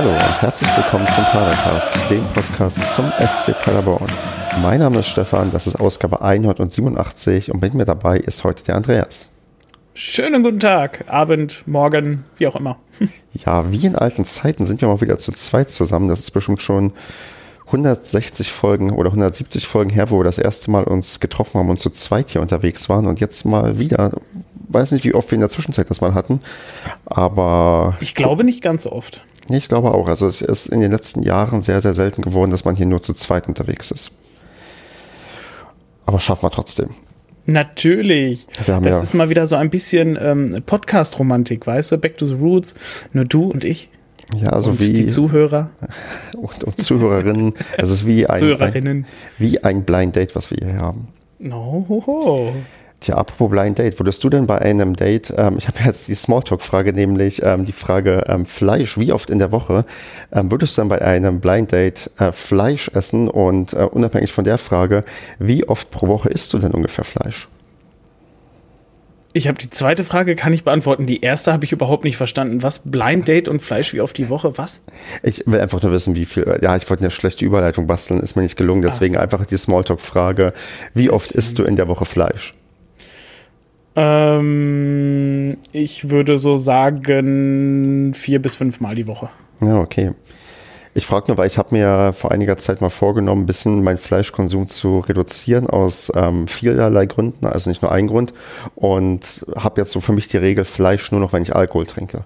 Hallo und herzlich willkommen zum Padercast, dem Podcast zum SC Paderborn. Mein Name ist Stefan, das ist Ausgabe 187 und mit mir dabei ist heute der Andreas. Schönen guten Tag, Abend, Morgen, wie auch immer. Ja, wie in alten Zeiten sind wir mal wieder zu zweit zusammen. Das ist bestimmt schon 160 Folgen oder 170 Folgen her, wo wir das erste Mal uns getroffen haben und zu zweit hier unterwegs waren und jetzt mal wieder. Weiß nicht, wie oft wir in der Zwischenzeit das mal hatten, aber. Ich glaube nicht ganz so oft. Ich glaube auch. Also es ist in den letzten Jahren sehr, sehr selten geworden, dass man hier nur zu zweit unterwegs ist. Aber schaffen wir trotzdem. Natürlich. das ja ist mal wieder so ein bisschen ähm, Podcast-Romantik, weißt du? Back to the Roots. Nur du und ich. Ja, also und wie. Die Zuhörer. Und, und Zuhörerinnen. Es ist wie ein, ein, wie ein Blind Date, was wir hier haben. Oh. Tja, apropos Blind Date, würdest du denn bei einem Date, ähm, ich habe jetzt die Smalltalk-Frage, nämlich ähm, die Frage ähm, Fleisch, wie oft in der Woche, ähm, würdest du dann bei einem Blind Date äh, Fleisch essen und äh, unabhängig von der Frage, wie oft pro Woche isst du denn ungefähr Fleisch? Ich habe die zweite Frage, kann ich beantworten. Die erste habe ich überhaupt nicht verstanden. Was? Blind Date und Fleisch wie oft die Woche? Was? Ich will einfach nur wissen, wie viel. Ja, ich wollte eine schlechte Überleitung basteln, ist mir nicht gelungen. Deswegen so. einfach die Smalltalk-Frage: Wie oft isst du in der Woche Fleisch? Ähm, ich würde so sagen vier bis fünf Mal die Woche. Ja, okay. Ich frage nur, weil ich habe mir vor einiger Zeit mal vorgenommen, ein bisschen meinen Fleischkonsum zu reduzieren aus ähm, vielerlei Gründen, also nicht nur ein Grund. Und habe jetzt so für mich die Regel Fleisch nur noch, wenn ich Alkohol trinke.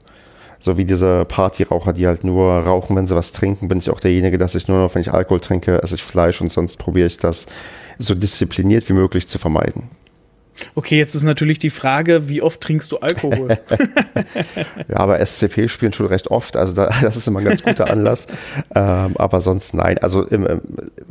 So wie diese Partyraucher, die halt nur rauchen, wenn sie was trinken, bin ich auch derjenige, dass ich nur noch, wenn ich Alkohol trinke, esse ich Fleisch und sonst probiere ich das so diszipliniert wie möglich zu vermeiden. Okay, jetzt ist natürlich die Frage, wie oft trinkst du Alkohol? ja, aber SCP spielen schon recht oft, also da, das ist immer ein ganz guter Anlass. ähm, aber sonst nein, also im,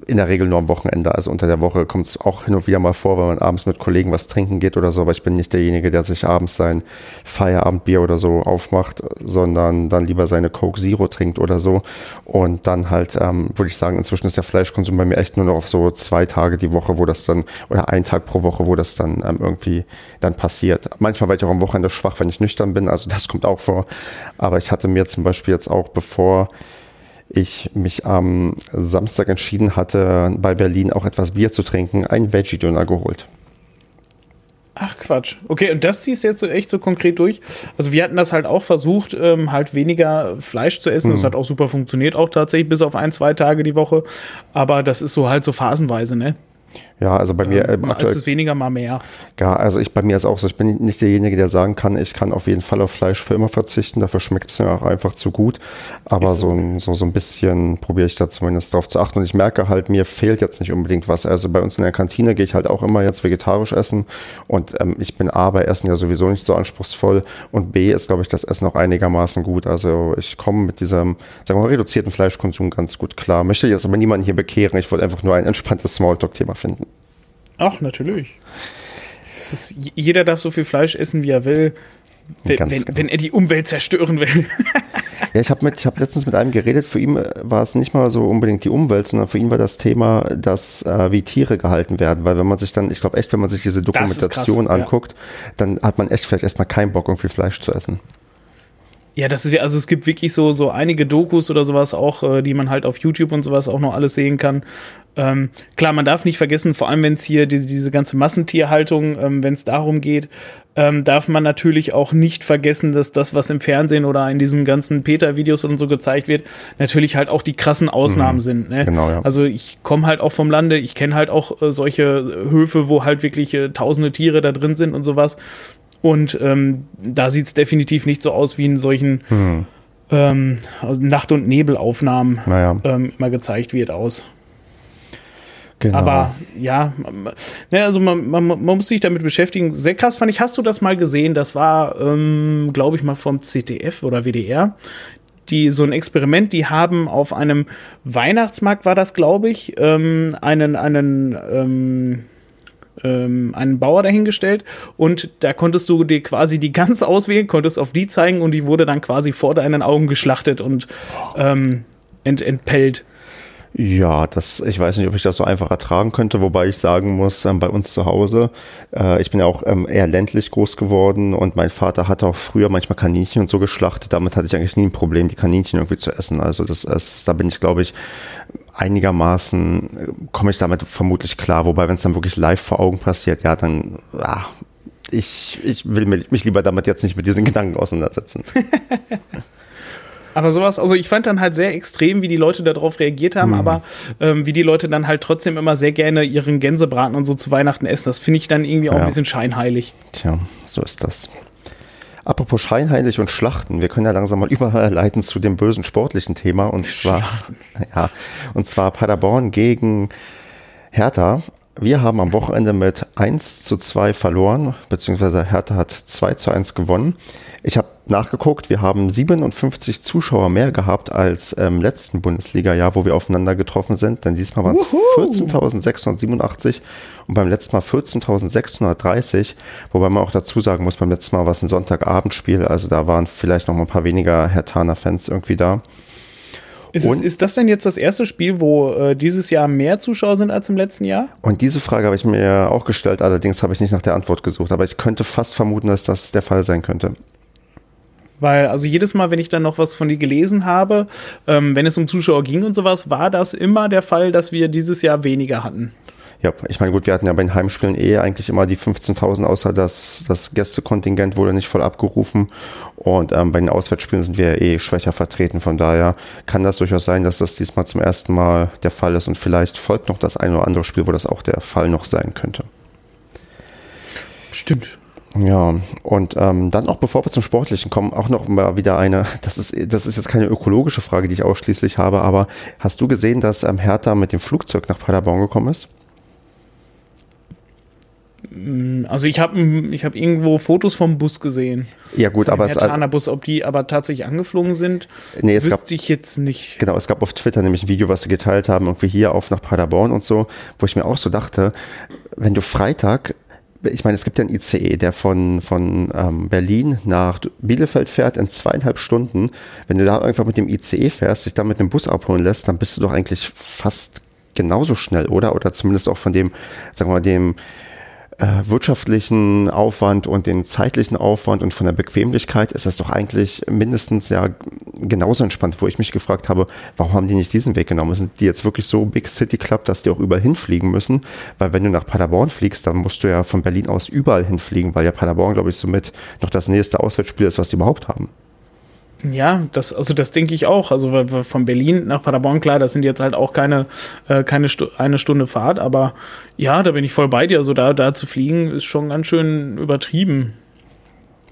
in der Regel nur am Wochenende. Also unter der Woche kommt es auch hin und wieder mal vor, wenn man abends mit Kollegen was trinken geht oder so. Aber ich bin nicht derjenige, der sich abends sein Feierabendbier oder so aufmacht, sondern dann lieber seine Coke Zero trinkt oder so. Und dann halt, ähm, würde ich sagen, inzwischen ist der Fleischkonsum bei mir echt nur noch auf so zwei Tage die Woche, wo das dann, oder ein Tag pro Woche, wo das dann ähm, irgendwie dann passiert. Manchmal war ich auch am Wochenende schwach, wenn ich nüchtern bin, also das kommt auch vor. Aber ich hatte mir zum Beispiel jetzt auch, bevor ich mich am Samstag entschieden hatte, bei Berlin auch etwas Bier zu trinken, einen Veggie-Döner geholt. Ach Quatsch. Okay, und das ziehst du jetzt so echt so konkret durch? Also wir hatten das halt auch versucht, ähm, halt weniger Fleisch zu essen. Mhm. Das hat auch super funktioniert, auch tatsächlich bis auf ein, zwei Tage die Woche. Aber das ist so halt so phasenweise, ne? Ja, also bei mir. Äh, mal aktuell, ist es weniger, mal mehr. Ja, also ich bei mir ist auch so, ich bin nicht derjenige, der sagen kann, ich kann auf jeden Fall auf Fleisch für immer verzichten. Dafür schmeckt es mir auch einfach zu gut. Aber so, so, so, so ein bisschen probiere ich da zumindest drauf zu achten. Und ich merke halt, mir fehlt jetzt nicht unbedingt was. Also bei uns in der Kantine gehe ich halt auch immer jetzt vegetarisch essen. Und ähm, ich bin A bei Essen ja sowieso nicht so anspruchsvoll. Und B ist, glaube ich, das Essen auch einigermaßen gut. Also ich komme mit diesem, sagen wir mal, reduzierten Fleischkonsum ganz gut klar. Möchte jetzt aber niemanden hier bekehren. Ich wollte einfach nur ein entspanntes Smalltalk-Thema finden. Ach, natürlich. Ist, jeder darf so viel Fleisch essen, wie er will, wenn, wenn, genau. wenn er die Umwelt zerstören will. ja, ich habe hab letztens mit einem geredet, für ihn war es nicht mal so unbedingt die Umwelt, sondern für ihn war das Thema, dass äh, wie Tiere gehalten werden. Weil wenn man sich dann, ich glaube echt, wenn man sich diese Dokumentation krass, anguckt, ja. dann hat man echt vielleicht erstmal keinen Bock, irgendwie Fleisch zu essen. Ja, das ist also es gibt wirklich so so einige Dokus oder sowas auch, äh, die man halt auf YouTube und sowas auch noch alles sehen kann. Ähm, klar, man darf nicht vergessen, vor allem wenn es hier die, diese ganze Massentierhaltung, ähm, wenn es darum geht, ähm, darf man natürlich auch nicht vergessen, dass das, was im Fernsehen oder in diesen ganzen Peter-Videos und so gezeigt wird, natürlich halt auch die krassen Ausnahmen mhm. sind. Ne? Genau, ja. Also ich komme halt auch vom Lande, ich kenne halt auch äh, solche Höfe, wo halt wirklich äh, tausende Tiere da drin sind und sowas. Und ähm, da sieht es definitiv nicht so aus wie in solchen hm. ähm, also Nacht- und Nebelaufnahmen naja. ähm, immer gezeigt wird aus. Genau. Aber ja, ne, also man, man, man, muss sich damit beschäftigen. Sehr krass fand ich, hast du das mal gesehen? Das war, ähm, glaube ich, mal vom ZDF oder WDR. Die, so ein Experiment, die haben auf einem Weihnachtsmarkt, war das, glaube ich, ähm, einen, einen ähm, ähm, einen Bauer dahingestellt und da konntest du dir quasi die Gans auswählen, konntest auf die zeigen und die wurde dann quasi vor deinen Augen geschlachtet und ähm, ent, entpellt. Ja, das, ich weiß nicht, ob ich das so einfach ertragen könnte, wobei ich sagen muss, ähm, bei uns zu Hause, äh, ich bin ja auch ähm, eher ländlich groß geworden und mein Vater hatte auch früher manchmal Kaninchen und so geschlachtet. Damit hatte ich eigentlich nie ein Problem, die Kaninchen irgendwie zu essen. Also das ist, da bin ich, glaube ich, einigermaßen, komme ich damit vermutlich klar. Wobei, wenn es dann wirklich live vor Augen passiert, ja, dann, ach, ich, ich will mich lieber damit jetzt nicht mit diesen Gedanken auseinandersetzen. Aber sowas, also ich fand dann halt sehr extrem, wie die Leute darauf reagiert haben, mhm. aber ähm, wie die Leute dann halt trotzdem immer sehr gerne ihren Gänsebraten und so zu Weihnachten essen. Das finde ich dann irgendwie auch ja. ein bisschen scheinheilig. Tja, so ist das. Apropos scheinheilig und Schlachten, wir können ja langsam mal überleiten zu dem bösen sportlichen Thema und zwar, ja, und zwar Paderborn gegen Hertha. Wir haben am Wochenende mit 1 zu 2 verloren, beziehungsweise Hertha hat 2 zu 1 gewonnen. Ich habe nachgeguckt, wir haben 57 Zuschauer mehr gehabt als im letzten Bundesliga-Jahr, wo wir aufeinander getroffen sind. Denn diesmal waren es 14.687 und beim letzten Mal 14.630. Wobei man auch dazu sagen muss, beim letzten Mal war es ein Sonntagabendspiel, also da waren vielleicht noch mal ein paar weniger Hertaner-Fans irgendwie da. Ist, es, ist, das denn jetzt das erste Spiel, wo äh, dieses Jahr mehr Zuschauer sind als im letzten Jahr? Und diese Frage habe ich mir auch gestellt, allerdings habe ich nicht nach der Antwort gesucht. Aber ich könnte fast vermuten, dass das der Fall sein könnte. Weil, also jedes Mal, wenn ich dann noch was von dir gelesen habe, ähm, wenn es um Zuschauer ging und sowas, war das immer der Fall, dass wir dieses Jahr weniger hatten. Ja, ich meine, gut, wir hatten ja bei den Heimspielen eh eigentlich immer die 15.000, außer dass das Gästekontingent wurde nicht voll abgerufen. Und ähm, bei den Auswärtsspielen sind wir eh schwächer vertreten. Von daher kann das durchaus sein, dass das diesmal zum ersten Mal der Fall ist. Und vielleicht folgt noch das ein oder andere Spiel, wo das auch der Fall noch sein könnte. Stimmt. Ja, und ähm, dann auch bevor wir zum Sportlichen kommen, auch noch mal wieder eine, das ist, das ist jetzt keine ökologische Frage, die ich ausschließlich habe, aber hast du gesehen, dass ähm, Hertha mit dem Flugzeug nach Paderborn gekommen ist? Mm, also ich habe ich hab irgendwo Fotos vom Bus gesehen. Ja gut, aber es ist Bus, ob die aber tatsächlich angeflogen sind, nee, es wüsste gab, ich jetzt nicht. Genau, es gab auf Twitter nämlich ein Video, was sie geteilt haben, irgendwie hier auf nach Paderborn und so, wo ich mir auch so dachte, wenn du Freitag ich meine, es gibt ja einen ICE, der von, von ähm, Berlin nach Bielefeld fährt in zweieinhalb Stunden. Wenn du da einfach mit dem ICE fährst, dich dann mit dem Bus abholen lässt, dann bist du doch eigentlich fast genauso schnell, oder? Oder zumindest auch von dem, sagen wir mal, dem äh, wirtschaftlichen Aufwand und den zeitlichen Aufwand und von der Bequemlichkeit ist das doch eigentlich mindestens ja genauso entspannt, wo ich mich gefragt habe, warum haben die nicht diesen Weg genommen? Sind die jetzt wirklich so Big City Club, dass die auch überall hinfliegen müssen? Weil wenn du nach Paderborn fliegst, dann musst du ja von Berlin aus überall hinfliegen, weil ja Paderborn, glaube ich, somit noch das nächste Auswärtsspiel ist, was die überhaupt haben. Ja, das, also das denke ich auch. Also von Berlin nach Paderborn, klar, das sind jetzt halt auch keine, äh, keine Stu eine Stunde Fahrt, aber ja, da bin ich voll bei dir. Also da, da zu fliegen ist schon ganz schön übertrieben.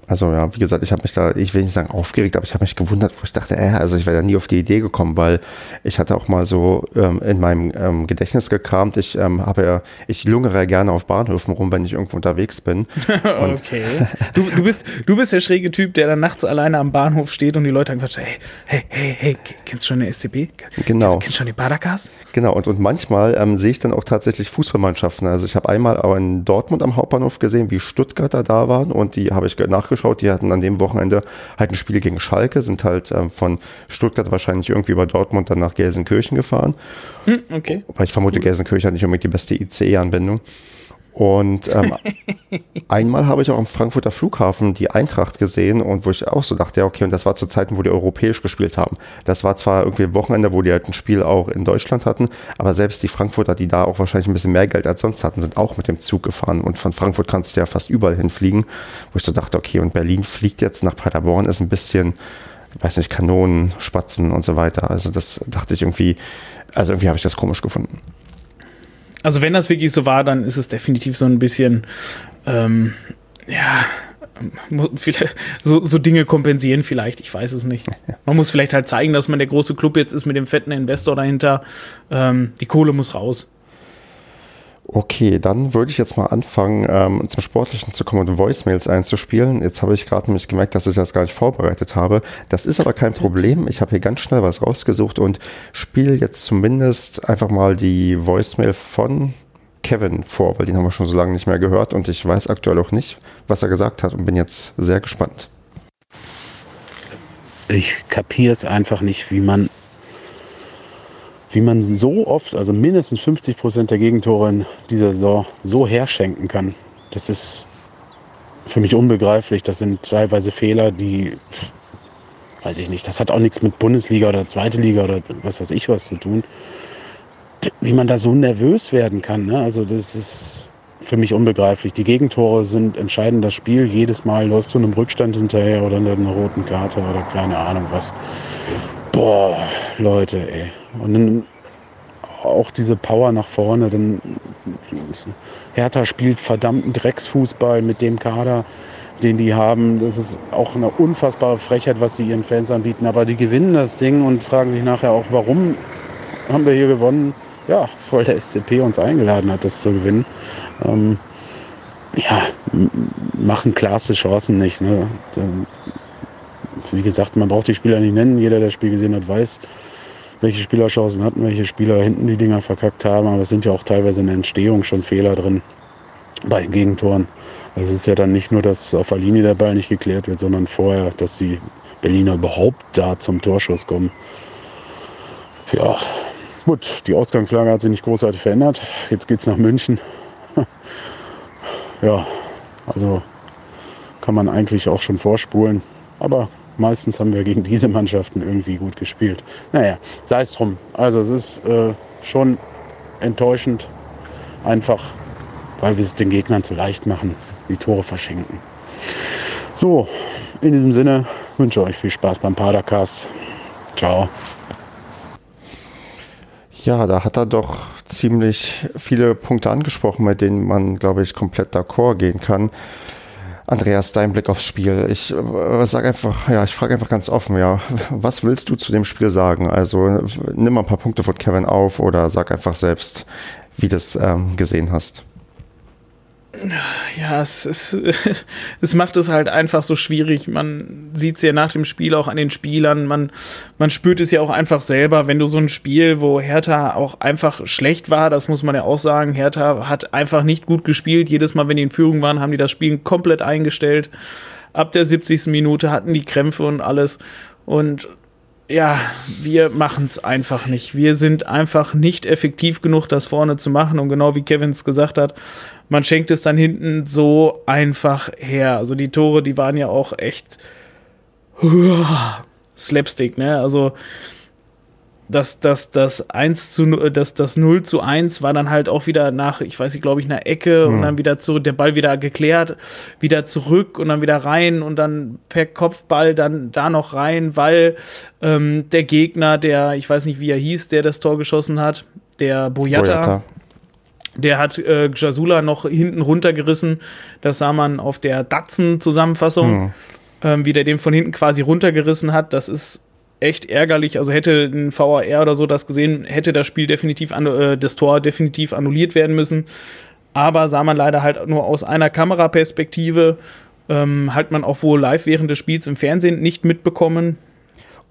Also ja, wie gesagt, ich habe mich da, ich will nicht sagen aufgeregt, aber ich habe mich gewundert, wo ich dachte, äh, also ich wäre da nie auf die Idee gekommen, weil ich hatte auch mal so ähm, in meinem ähm, Gedächtnis gekramt, ich ähm, habe ja, ich lungere ja gerne auf Bahnhöfen rum, wenn ich irgendwo unterwegs bin. okay. Du, du, bist, du bist der schräge Typ, der dann nachts alleine am Bahnhof steht und die Leute dann quatschen, hey, hey, hey, hey, kennst du schon eine SCP? Genau. Kennst, kennst du schon die Badakas? Genau, und, und manchmal ähm, sehe ich dann auch tatsächlich Fußballmannschaften. Also ich habe einmal auch in Dortmund am Hauptbahnhof gesehen, wie Stuttgarter da waren und die habe ich nachgeschaut. Die hatten an dem Wochenende halt ein Spiel gegen Schalke, sind halt ähm, von Stuttgart wahrscheinlich irgendwie über Dortmund dann nach Gelsenkirchen gefahren. Hm, okay. Weil ich vermute, Gelsenkirchen hat nicht unbedingt die beste ICE-Anbindung. Und ähm, einmal habe ich auch am Frankfurter Flughafen die Eintracht gesehen und wo ich auch so dachte, ja, okay, und das war zu Zeiten, wo die europäisch gespielt haben. Das war zwar irgendwie ein Wochenende, wo die halt ein Spiel auch in Deutschland hatten, aber selbst die Frankfurter, die da auch wahrscheinlich ein bisschen mehr Geld als sonst hatten, sind auch mit dem Zug gefahren. Und von Frankfurt kannst du ja fast überall hinfliegen, wo ich so dachte, okay, und Berlin fliegt jetzt nach Paderborn, ist ein bisschen, weiß nicht, Kanonen, Spatzen und so weiter. Also das dachte ich irgendwie, also irgendwie habe ich das komisch gefunden. Also wenn das wirklich so war, dann ist es definitiv so ein bisschen, ähm, ja, so, so Dinge kompensieren vielleicht, ich weiß es nicht. Man muss vielleicht halt zeigen, dass man der große Club jetzt ist mit dem fetten Investor dahinter. Ähm, die Kohle muss raus. Okay, dann würde ich jetzt mal anfangen, ähm, zum Sportlichen zu kommen und Voicemails einzuspielen. Jetzt habe ich gerade nämlich gemerkt, dass ich das gar nicht vorbereitet habe. Das ist aber kein Problem. Ich habe hier ganz schnell was rausgesucht und spiele jetzt zumindest einfach mal die Voicemail von Kevin vor, weil den haben wir schon so lange nicht mehr gehört und ich weiß aktuell auch nicht, was er gesagt hat und bin jetzt sehr gespannt. Ich kapiere es einfach nicht, wie man wie man so oft, also mindestens 50 Prozent der Gegentore in dieser Saison so herschenken kann. Das ist für mich unbegreiflich. Das sind teilweise Fehler, die, weiß ich nicht, das hat auch nichts mit Bundesliga oder zweite Liga oder was weiß ich was zu tun. Wie man da so nervös werden kann. Ne? Also das ist für mich unbegreiflich. Die Gegentore sind entscheidend das Spiel. Jedes Mal läuft zu einem Rückstand hinterher oder einer roten Karte oder keine Ahnung was. Boah, Leute, ey. Und dann auch diese Power nach vorne. Dann Hertha spielt verdammten Drecksfußball mit dem Kader, den die haben. Das ist auch eine unfassbare Frechheit, was sie ihren Fans anbieten. Aber die gewinnen das Ding und fragen sich nachher auch, warum haben wir hier gewonnen? Ja, weil der SCP uns eingeladen hat, das zu gewinnen. Ähm, ja, machen klasse Chancen nicht. Ne? Wie gesagt, man braucht die Spieler nicht nennen. Jeder, der das Spiel gesehen hat, weiß, welche Spielerchancen hatten, welche Spieler hinten die Dinger verkackt haben. Aber es sind ja auch teilweise in der Entstehung schon Fehler drin bei den Gegentoren. Also es ist ja dann nicht nur, dass auf der Linie der Ball nicht geklärt wird, sondern vorher, dass die Berliner überhaupt da zum Torschuss kommen. Ja, gut, die Ausgangslage hat sich nicht großartig verändert. Jetzt geht es nach München. ja, also kann man eigentlich auch schon vorspulen. Aber meistens haben wir gegen diese Mannschaften irgendwie gut gespielt. Naja, sei es drum. Also es ist äh, schon enttäuschend, einfach weil wir es den Gegnern zu leicht machen, die Tore verschenken. So, in diesem Sinne wünsche ich euch viel Spaß beim Padercast. Ciao. Ja, da hat er doch ziemlich viele Punkte angesprochen, mit denen man, glaube ich, komplett d'accord gehen kann. Andreas, dein Blick aufs Spiel. Ich äh, sage einfach, ja, ich frage einfach ganz offen, ja, was willst du zu dem Spiel sagen? Also nimm mal ein paar Punkte von Kevin auf oder sag einfach selbst, wie du es ähm, gesehen hast ja, es, es, es macht es halt einfach so schwierig. Man sieht es ja nach dem Spiel auch an den Spielern. Man, man spürt es ja auch einfach selber, wenn du so ein Spiel, wo Hertha auch einfach schlecht war, das muss man ja auch sagen. Hertha hat einfach nicht gut gespielt. Jedes Mal, wenn die in Führung waren, haben die das Spiel komplett eingestellt. Ab der 70. Minute hatten die Krämpfe und alles. Und ja, wir machen es einfach nicht. Wir sind einfach nicht effektiv genug, das vorne zu machen. Und genau wie Kevin es gesagt hat, man schenkt es dann hinten so einfach her. Also die Tore, die waren ja auch echt uah, Slapstick, ne? Also das, das, das 1 zu das, das 0 zu 1 war dann halt auch wieder nach, ich weiß nicht, glaube ich, einer Ecke mhm. und dann wieder zurück, der Ball wieder geklärt, wieder zurück und dann wieder rein und dann per Kopfball dann da noch rein, weil ähm, der Gegner, der, ich weiß nicht, wie er hieß, der das Tor geschossen hat, der Boyata, Boyata. Der hat äh, Jasula noch hinten runtergerissen. Das sah man auf der Datsen-Zusammenfassung, mhm. ähm, wie der den von hinten quasi runtergerissen hat. Das ist echt ärgerlich. Also hätte ein VAR oder so das gesehen, hätte das Spiel definitiv, äh, das Tor definitiv annulliert werden müssen. Aber sah man leider halt nur aus einer Kameraperspektive. Ähm, hat man auch wohl live während des Spiels im Fernsehen nicht mitbekommen.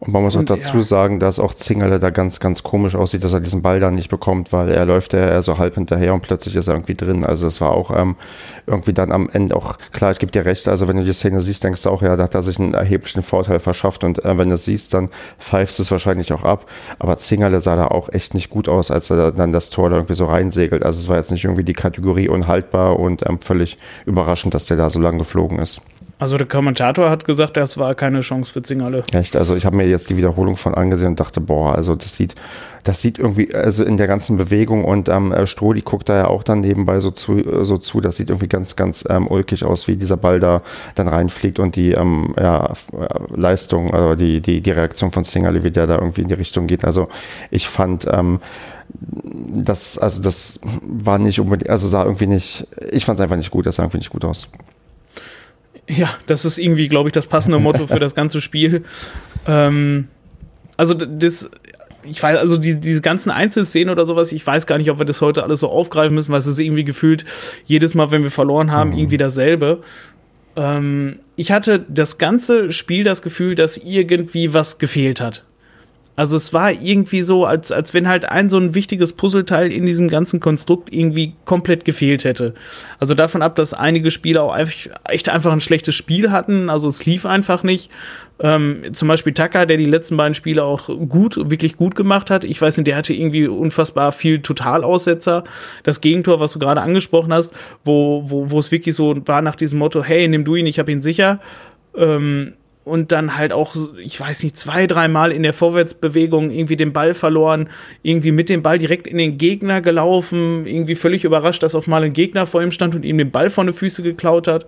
Und man muss und, auch dazu ja. sagen, dass auch Zingerle da ganz, ganz komisch aussieht, dass er diesen Ball dann nicht bekommt, weil er läuft ja so halb hinterher und plötzlich ist er irgendwie drin. Also das war auch ähm, irgendwie dann am Ende auch, klar, ich gebe dir recht, also wenn du die Szene siehst, denkst du auch, ja, da hat er sich einen erheblichen Vorteil verschafft und äh, wenn du es siehst, dann pfeifst du es wahrscheinlich auch ab. Aber Zingerle sah da auch echt nicht gut aus, als er dann das Tor da irgendwie so reinsegelt. Also es war jetzt nicht irgendwie die Kategorie unhaltbar und ähm, völlig überraschend, dass der da so lang geflogen ist. Also der Kommentator hat gesagt, das war keine Chance für Zingerle. Echt? Also ich habe mir jetzt die Wiederholung von angesehen und dachte, boah, also das sieht, das sieht irgendwie, also in der ganzen Bewegung und ähm, äh, Stroh, guckt da ja auch dann nebenbei so zu, so zu, das sieht irgendwie ganz, ganz ähm, ulkig aus, wie dieser Ball da dann reinfliegt und die ähm, ja, Leistung, also die, die, die Reaktion von Zingerle, wie der da irgendwie in die Richtung geht. Also ich fand, ähm, das, also das war nicht unbedingt, also sah irgendwie nicht, ich fand es einfach nicht gut, das sah irgendwie nicht gut aus. Ja, das ist irgendwie, glaube ich, das passende Motto für das ganze Spiel. Ähm, also das, ich weiß, also die, diese ganzen Einzelszenen oder sowas, ich weiß gar nicht, ob wir das heute alles so aufgreifen müssen, weil es ist irgendwie gefühlt jedes Mal, wenn wir verloren haben, mhm. irgendwie dasselbe. Ähm, ich hatte das ganze Spiel das Gefühl, dass irgendwie was gefehlt hat. Also es war irgendwie so, als, als wenn halt ein so ein wichtiges Puzzleteil in diesem ganzen Konstrukt irgendwie komplett gefehlt hätte. Also davon ab, dass einige Spieler auch echt einfach ein schlechtes Spiel hatten, also es lief einfach nicht. Ähm, zum Beispiel Taka, der die letzten beiden Spiele auch gut, wirklich gut gemacht hat. Ich weiß nicht, der hatte irgendwie unfassbar viel Totalaussetzer. Das Gegentor, was du gerade angesprochen hast, wo, wo, wo es wirklich so war nach diesem Motto, hey, nimm du ihn, ich hab ihn sicher. Ähm, und dann halt auch, ich weiß nicht, zwei, dreimal in der Vorwärtsbewegung irgendwie den Ball verloren, irgendwie mit dem Ball direkt in den Gegner gelaufen, irgendwie völlig überrascht, dass auf mal ein Gegner vor ihm stand und ihm den Ball vor die Füße geklaut hat.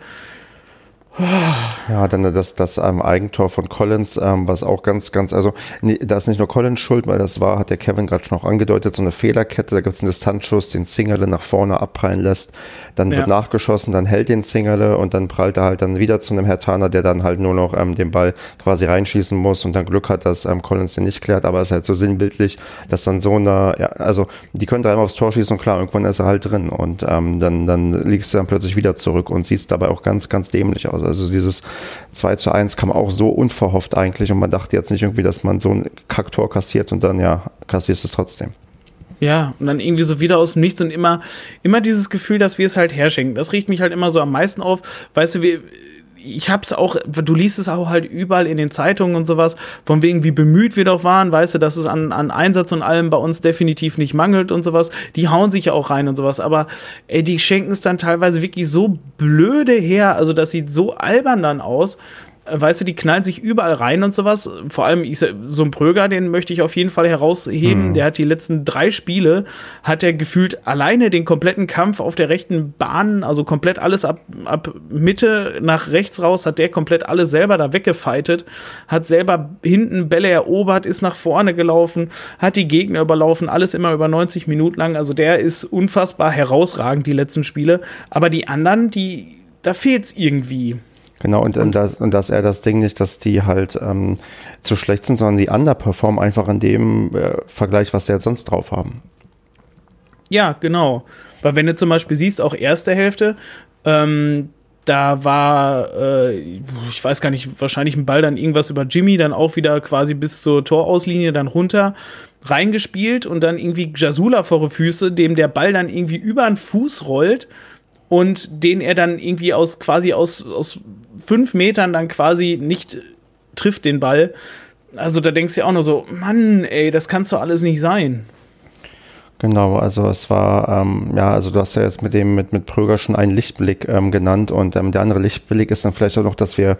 Ja, dann das, das ähm, Eigentor von Collins, ähm, was auch ganz, ganz, also nee, da ist nicht nur Collins schuld, weil das war, hat der Kevin gerade schon auch angedeutet, so eine Fehlerkette, da gibt es einen Distanzschuss, den Zingerle nach vorne abprallen lässt, dann ja. wird nachgeschossen, dann hält den Zingerle und dann prallt er halt dann wieder zu einem Hertaner, der dann halt nur noch ähm, den Ball quasi reinschießen muss und dann Glück hat, dass ähm, Collins den nicht klärt, aber es ist halt so sinnbildlich, dass dann so eine, ja, also die können dreimal aufs Tor schießen und klar, irgendwann ist er halt drin und ähm, dann, dann liegst du dann plötzlich wieder zurück und siehst dabei auch ganz, ganz dämlich aus. Also dieses 2 zu 1 kam auch so unverhofft eigentlich und man dachte jetzt nicht irgendwie, dass man so ein Kacktor kassiert und dann ja, kassierst es trotzdem. Ja, und dann irgendwie so wieder aus dem Nichts und immer, immer dieses Gefühl, dass wir es halt herschenken. Das riecht mich halt immer so am meisten auf. Weißt du, wir, ich hab's auch, du liest es auch halt überall in den Zeitungen und sowas, von wegen, wie bemüht wir doch waren, weißt du, dass es an, an Einsatz und allem bei uns definitiv nicht mangelt und sowas. Die hauen sich ja auch rein und sowas, aber ey, die schenken es dann teilweise wirklich so blöde her, also das sieht so albern dann aus, weißt du, die knallen sich überall rein und sowas. Vor allem ich, so ein Pröger, den möchte ich auf jeden Fall herausheben. Mhm. Der hat die letzten drei Spiele, hat er gefühlt alleine den kompletten Kampf auf der rechten Bahn, also komplett alles ab, ab Mitte nach rechts raus, hat der komplett alles selber da weggefeitet, hat selber hinten Bälle erobert, ist nach vorne gelaufen, hat die Gegner überlaufen, alles immer über 90 Minuten lang. Also der ist unfassbar herausragend, die letzten Spiele. Aber die anderen, die, da fehlt's irgendwie. Genau, und, und, das, und das ist eher das Ding nicht, dass die halt ähm, zu schlecht sind, sondern die underperformen einfach in dem äh, Vergleich, was sie jetzt sonst drauf haben. Ja, genau. Weil wenn du zum Beispiel siehst, auch erste Hälfte, ähm, da war, äh, ich weiß gar nicht, wahrscheinlich ein Ball dann irgendwas über Jimmy, dann auch wieder quasi bis zur Torauslinie dann runter reingespielt und dann irgendwie Jasula vor die Füße, dem der Ball dann irgendwie über den Fuß rollt und den er dann irgendwie aus quasi aus, aus fünf Metern dann quasi nicht trifft den Ball. Also da denkst du ja auch nur so, Mann, ey, das kannst doch alles nicht sein. Genau, also es war, ähm, ja, also du hast ja jetzt mit dem, mit, mit Pröger schon einen Lichtblick ähm, genannt und ähm, der andere Lichtblick ist dann vielleicht auch noch, dass wir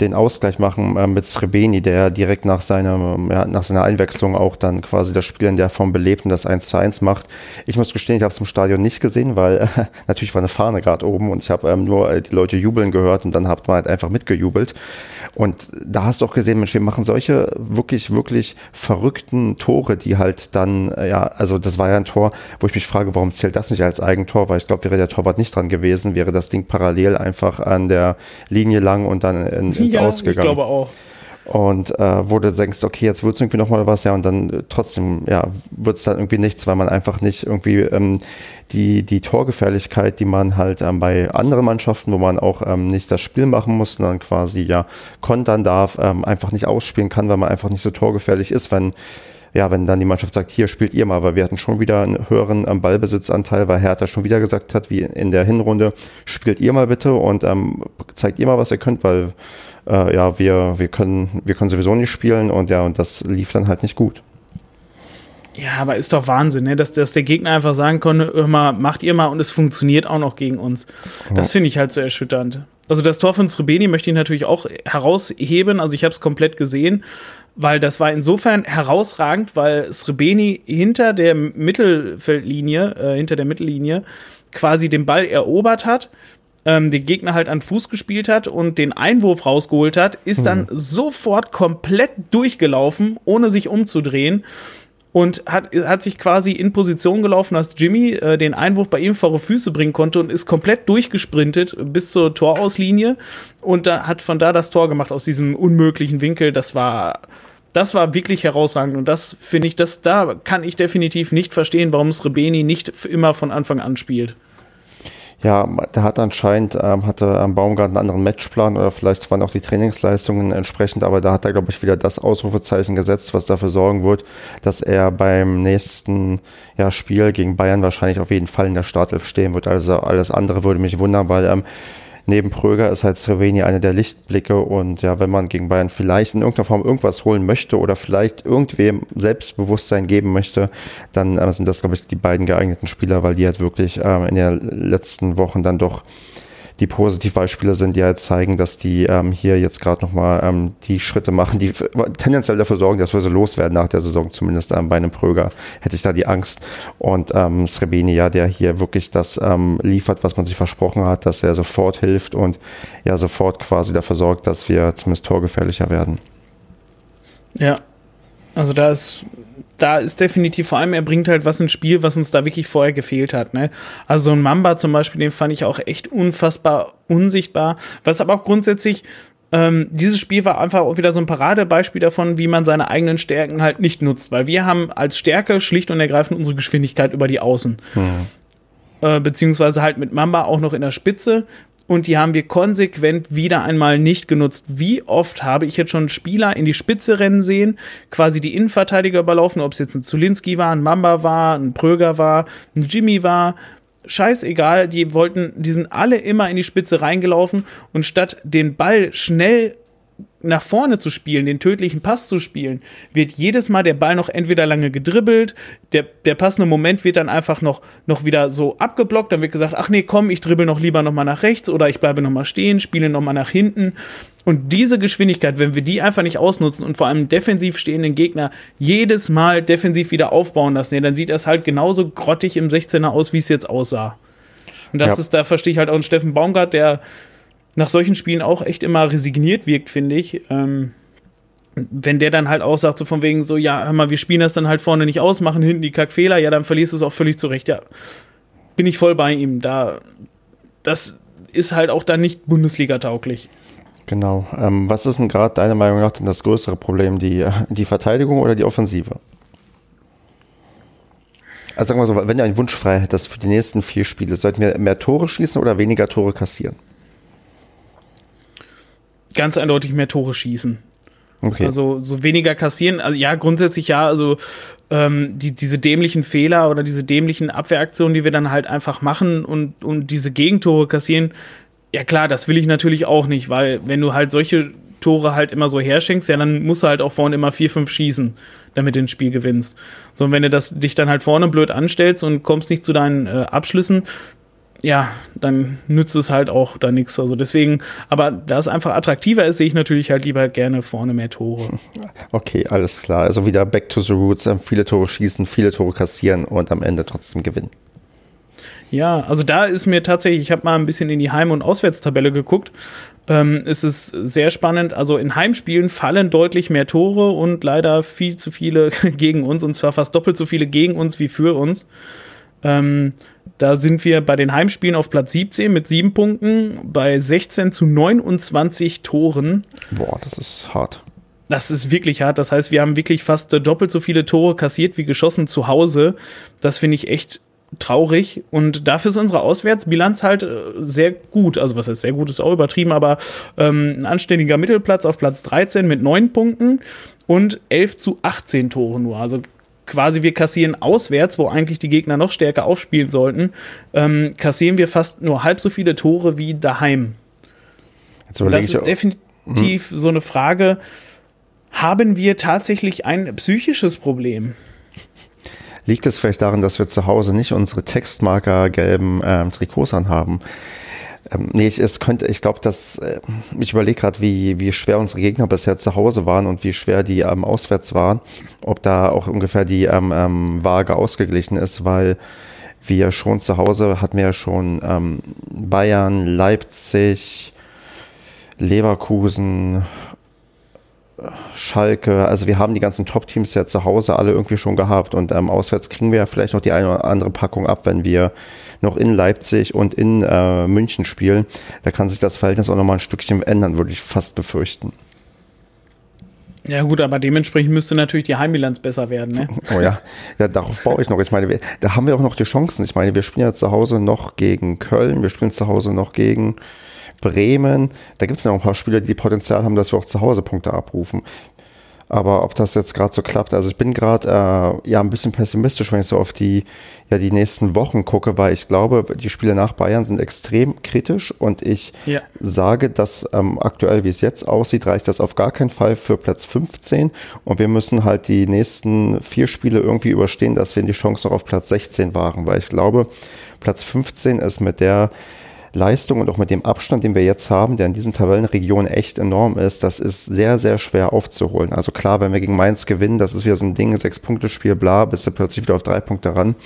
den Ausgleich machen äh, mit Srebeni, der direkt nach seiner, ja, nach seiner Einwechslung auch dann quasi das Spiel in der Form belebt und das 1 zu 1 macht. Ich muss gestehen, ich habe es im Stadion nicht gesehen, weil äh, natürlich war eine Fahne gerade oben und ich habe ähm, nur äh, die Leute jubeln gehört und dann hat man halt einfach mitgejubelt. Und da hast du auch gesehen, Mensch, wir machen solche wirklich, wirklich verrückten Tore, die halt dann, äh, ja, also das war ja ein Tor, wo ich mich frage, warum zählt das nicht als Eigentor, weil ich glaube, wäre der Torwart nicht dran gewesen, wäre das Ding parallel einfach an der Linie lang und dann in, ins ja, Ausgegangen. Ich glaube auch. Und äh, wo du denkst, okay, jetzt wird es irgendwie nochmal was, ja, und dann äh, trotzdem, ja, wird es dann irgendwie nichts, weil man einfach nicht irgendwie ähm, die, die Torgefährlichkeit, die man halt ähm, bei anderen Mannschaften, wo man auch ähm, nicht das Spiel machen muss, sondern quasi ja kontern darf, ähm, einfach nicht ausspielen kann, weil man einfach nicht so torgefährlich ist, wenn ja, wenn dann die Mannschaft sagt, hier spielt ihr mal, weil wir hatten schon wieder einen höheren ähm, Ballbesitzanteil, weil Hertha schon wieder gesagt hat, wie in der Hinrunde, spielt ihr mal bitte und ähm, zeigt ihr mal, was ihr könnt, weil äh, ja, wir, wir, können, wir können sowieso nicht spielen und ja, und das lief dann halt nicht gut. Ja, aber ist doch Wahnsinn, ne? dass, dass der Gegner einfach sagen konnte, immer macht ihr mal und es funktioniert auch noch gegen uns. Das finde ich halt so erschütternd. Also das Tor von Srebeni möchte ich natürlich auch herausheben. Also ich habe es komplett gesehen, weil das war insofern herausragend, weil Srebeni hinter der Mittelfeldlinie, äh, hinter der Mittellinie quasi den Ball erobert hat ähm, den Gegner halt an Fuß gespielt hat und den Einwurf rausgeholt hat, ist dann mhm. sofort komplett durchgelaufen, ohne sich umzudrehen und hat, hat sich quasi in Position gelaufen, dass Jimmy äh, den Einwurf bei ihm vor die Füße bringen konnte und ist komplett durchgesprintet bis zur Torauslinie und da hat von da das Tor gemacht aus diesem unmöglichen Winkel. Das war das war wirklich herausragend und das finde ich, das da kann ich definitiv nicht verstehen, warum es Rebeni nicht immer von Anfang an spielt. Ja, der hat anscheinend, ähm, hatte am Baumgart einen anderen Matchplan oder vielleicht waren auch die Trainingsleistungen entsprechend, aber da hat er, glaube ich, wieder das Ausrufezeichen gesetzt, was dafür sorgen wird, dass er beim nächsten ja, Spiel gegen Bayern wahrscheinlich auf jeden Fall in der Startelf stehen wird. Also alles andere würde mich wundern, weil ähm, neben Pröger ist halt Sreveni einer der Lichtblicke und ja, wenn man gegen Bayern vielleicht in irgendeiner Form irgendwas holen möchte oder vielleicht irgendwem Selbstbewusstsein geben möchte, dann äh, sind das, glaube ich, die beiden geeigneten Spieler, weil die halt wirklich äh, in den letzten Wochen dann doch die Positivbeispiele sind, die halt zeigen, dass die ähm, hier jetzt gerade nochmal ähm, die Schritte machen, die tendenziell dafür sorgen, dass wir so loswerden nach der Saison, zumindest ähm, bei einem Pröger hätte ich da die Angst. Und ähm, ja, der hier wirklich das ähm, liefert, was man sich versprochen hat, dass er sofort hilft und ja sofort quasi dafür sorgt, dass wir zumindest torgefährlicher werden. Ja, also da ist da ist definitiv vor allem, er bringt halt was ins Spiel, was uns da wirklich vorher gefehlt hat. Ne? Also so ein Mamba zum Beispiel, den fand ich auch echt unfassbar unsichtbar. Was aber auch grundsätzlich, ähm, dieses Spiel war einfach auch wieder so ein Paradebeispiel davon, wie man seine eigenen Stärken halt nicht nutzt. Weil wir haben als Stärke schlicht und ergreifend unsere Geschwindigkeit über die Außen. Hm. Äh, beziehungsweise halt mit Mamba auch noch in der Spitze und die haben wir konsequent wieder einmal nicht genutzt. Wie oft habe ich jetzt schon Spieler in die Spitze rennen sehen, quasi die Innenverteidiger überlaufen, ob es jetzt ein Zulinski war, ein Mamba war, ein Pröger war, ein Jimmy war, scheißegal, die wollten, die sind alle immer in die Spitze reingelaufen und statt den Ball schnell nach vorne zu spielen, den tödlichen Pass zu spielen, wird jedes Mal der Ball noch entweder lange gedribbelt, der, der passende Moment wird dann einfach noch, noch wieder so abgeblockt, dann wird gesagt, ach nee, komm, ich dribbel noch lieber nochmal nach rechts oder ich bleibe nochmal stehen, spiele nochmal nach hinten. Und diese Geschwindigkeit, wenn wir die einfach nicht ausnutzen und vor allem defensiv stehenden Gegner jedes Mal defensiv wieder aufbauen lassen, ja, dann sieht das halt genauso grottig im 16er aus, wie es jetzt aussah. Und das ja. ist, da verstehe ich halt auch einen Steffen Baumgart, der nach solchen Spielen auch echt immer resigniert wirkt, finde ich. Ähm, wenn der dann halt auch sagt, so von wegen so, ja, hör mal, wir spielen das dann halt vorne nicht aus, machen hinten die Kackfehler, ja, dann verlierst du es auch völlig zurecht. Ja, bin ich voll bei ihm. Da, das ist halt auch dann nicht Bundesliga-tauglich. Genau. Ähm, was ist denn gerade deiner Meinung nach denn das größere Problem? Die, die Verteidigung oder die Offensive? Also sagen wir so, wenn du einen Wunsch frei hättest für die nächsten vier Spiele, sollten wir mehr Tore schießen oder weniger Tore kassieren? Ganz eindeutig mehr Tore schießen. Okay. Also so weniger kassieren. Also ja, grundsätzlich ja, also ähm, die, diese dämlichen Fehler oder diese dämlichen Abwehraktionen, die wir dann halt einfach machen und, und diese Gegentore kassieren, ja klar, das will ich natürlich auch nicht, weil wenn du halt solche Tore halt immer so herschenkst, ja, dann musst du halt auch vorne immer vier, fünf schießen, damit du ein Spiel gewinnst. So, und wenn du das, dich dann halt vorne blöd anstellst und kommst nicht zu deinen äh, Abschlüssen, ja, dann nützt es halt auch da nichts. Also deswegen, aber da es einfach attraktiver ist, sehe ich natürlich halt lieber gerne vorne mehr Tore. Okay, alles klar. Also wieder back to the roots, ähm, viele Tore schießen, viele Tore kassieren und am Ende trotzdem gewinnen. Ja, also da ist mir tatsächlich, ich habe mal ein bisschen in die Heim- und Auswärtstabelle geguckt. Ähm, es ist sehr spannend. Also in Heimspielen fallen deutlich mehr Tore und leider viel zu viele gegen uns und zwar fast doppelt so viele gegen uns wie für uns. Ähm, da sind wir bei den Heimspielen auf Platz 17 mit sieben Punkten, bei 16 zu 29 Toren. Boah, das ist hart. Das ist wirklich hart. Das heißt, wir haben wirklich fast doppelt so viele Tore kassiert wie geschossen zu Hause. Das finde ich echt traurig. Und dafür ist unsere Auswärtsbilanz halt äh, sehr gut. Also, was heißt sehr gut, ist auch übertrieben, aber ähm, ein anständiger Mittelplatz auf Platz 13 mit neun Punkten und 11 zu 18 Tore nur. Also quasi wir kassieren auswärts, wo eigentlich die Gegner noch stärker aufspielen sollten, ähm, kassieren wir fast nur halb so viele Tore wie daheim. das ist definitiv hm. so eine Frage, haben wir tatsächlich ein psychisches Problem? Liegt es vielleicht daran, dass wir zu Hause nicht unsere Textmarker gelben ähm, Trikots anhaben? Ähm, nee, ich, es könnte, ich glaube, dass äh, ich überlege gerade, wie, wie schwer unsere Gegner bisher zu Hause waren und wie schwer die ähm, auswärts waren, ob da auch ungefähr die ähm, ähm, Waage ausgeglichen ist, weil wir schon zu Hause hatten wir ja schon ähm, Bayern, Leipzig, Leverkusen, Schalke, also wir haben die ganzen Top-Teams ja zu Hause alle irgendwie schon gehabt und ähm, auswärts kriegen wir ja vielleicht noch die eine oder andere Packung ab, wenn wir noch in Leipzig und in äh, München spielen. Da kann sich das Verhältnis auch nochmal ein Stückchen ändern, würde ich fast befürchten. Ja, gut, aber dementsprechend müsste natürlich die Heimbilanz besser werden, ne? Oh ja. ja, darauf baue ich noch. Ich meine, wir, da haben wir auch noch die Chancen. Ich meine, wir spielen ja zu Hause noch gegen Köln, wir spielen zu Hause noch gegen Bremen. Da gibt es noch ein paar Spieler, die Potenzial haben, dass wir auch zu Hause Punkte abrufen. Aber ob das jetzt gerade so klappt, also ich bin gerade äh, ja ein bisschen pessimistisch, wenn ich so auf die, ja, die nächsten Wochen gucke, weil ich glaube, die Spiele nach Bayern sind extrem kritisch und ich ja. sage, dass ähm, aktuell, wie es jetzt aussieht, reicht das auf gar keinen Fall für Platz 15 und wir müssen halt die nächsten vier Spiele irgendwie überstehen, dass wir die Chance noch auf Platz 16 wagen, weil ich glaube, Platz 15 ist mit der Leistung und auch mit dem Abstand, den wir jetzt haben, der in diesen Tabellenregionen echt enorm ist, das ist sehr, sehr schwer aufzuholen. Also klar, wenn wir gegen Mainz gewinnen, das ist wieder so ein Ding, Sechs-Punkte-Spiel, bla, bist du plötzlich wieder auf drei Punkte ran.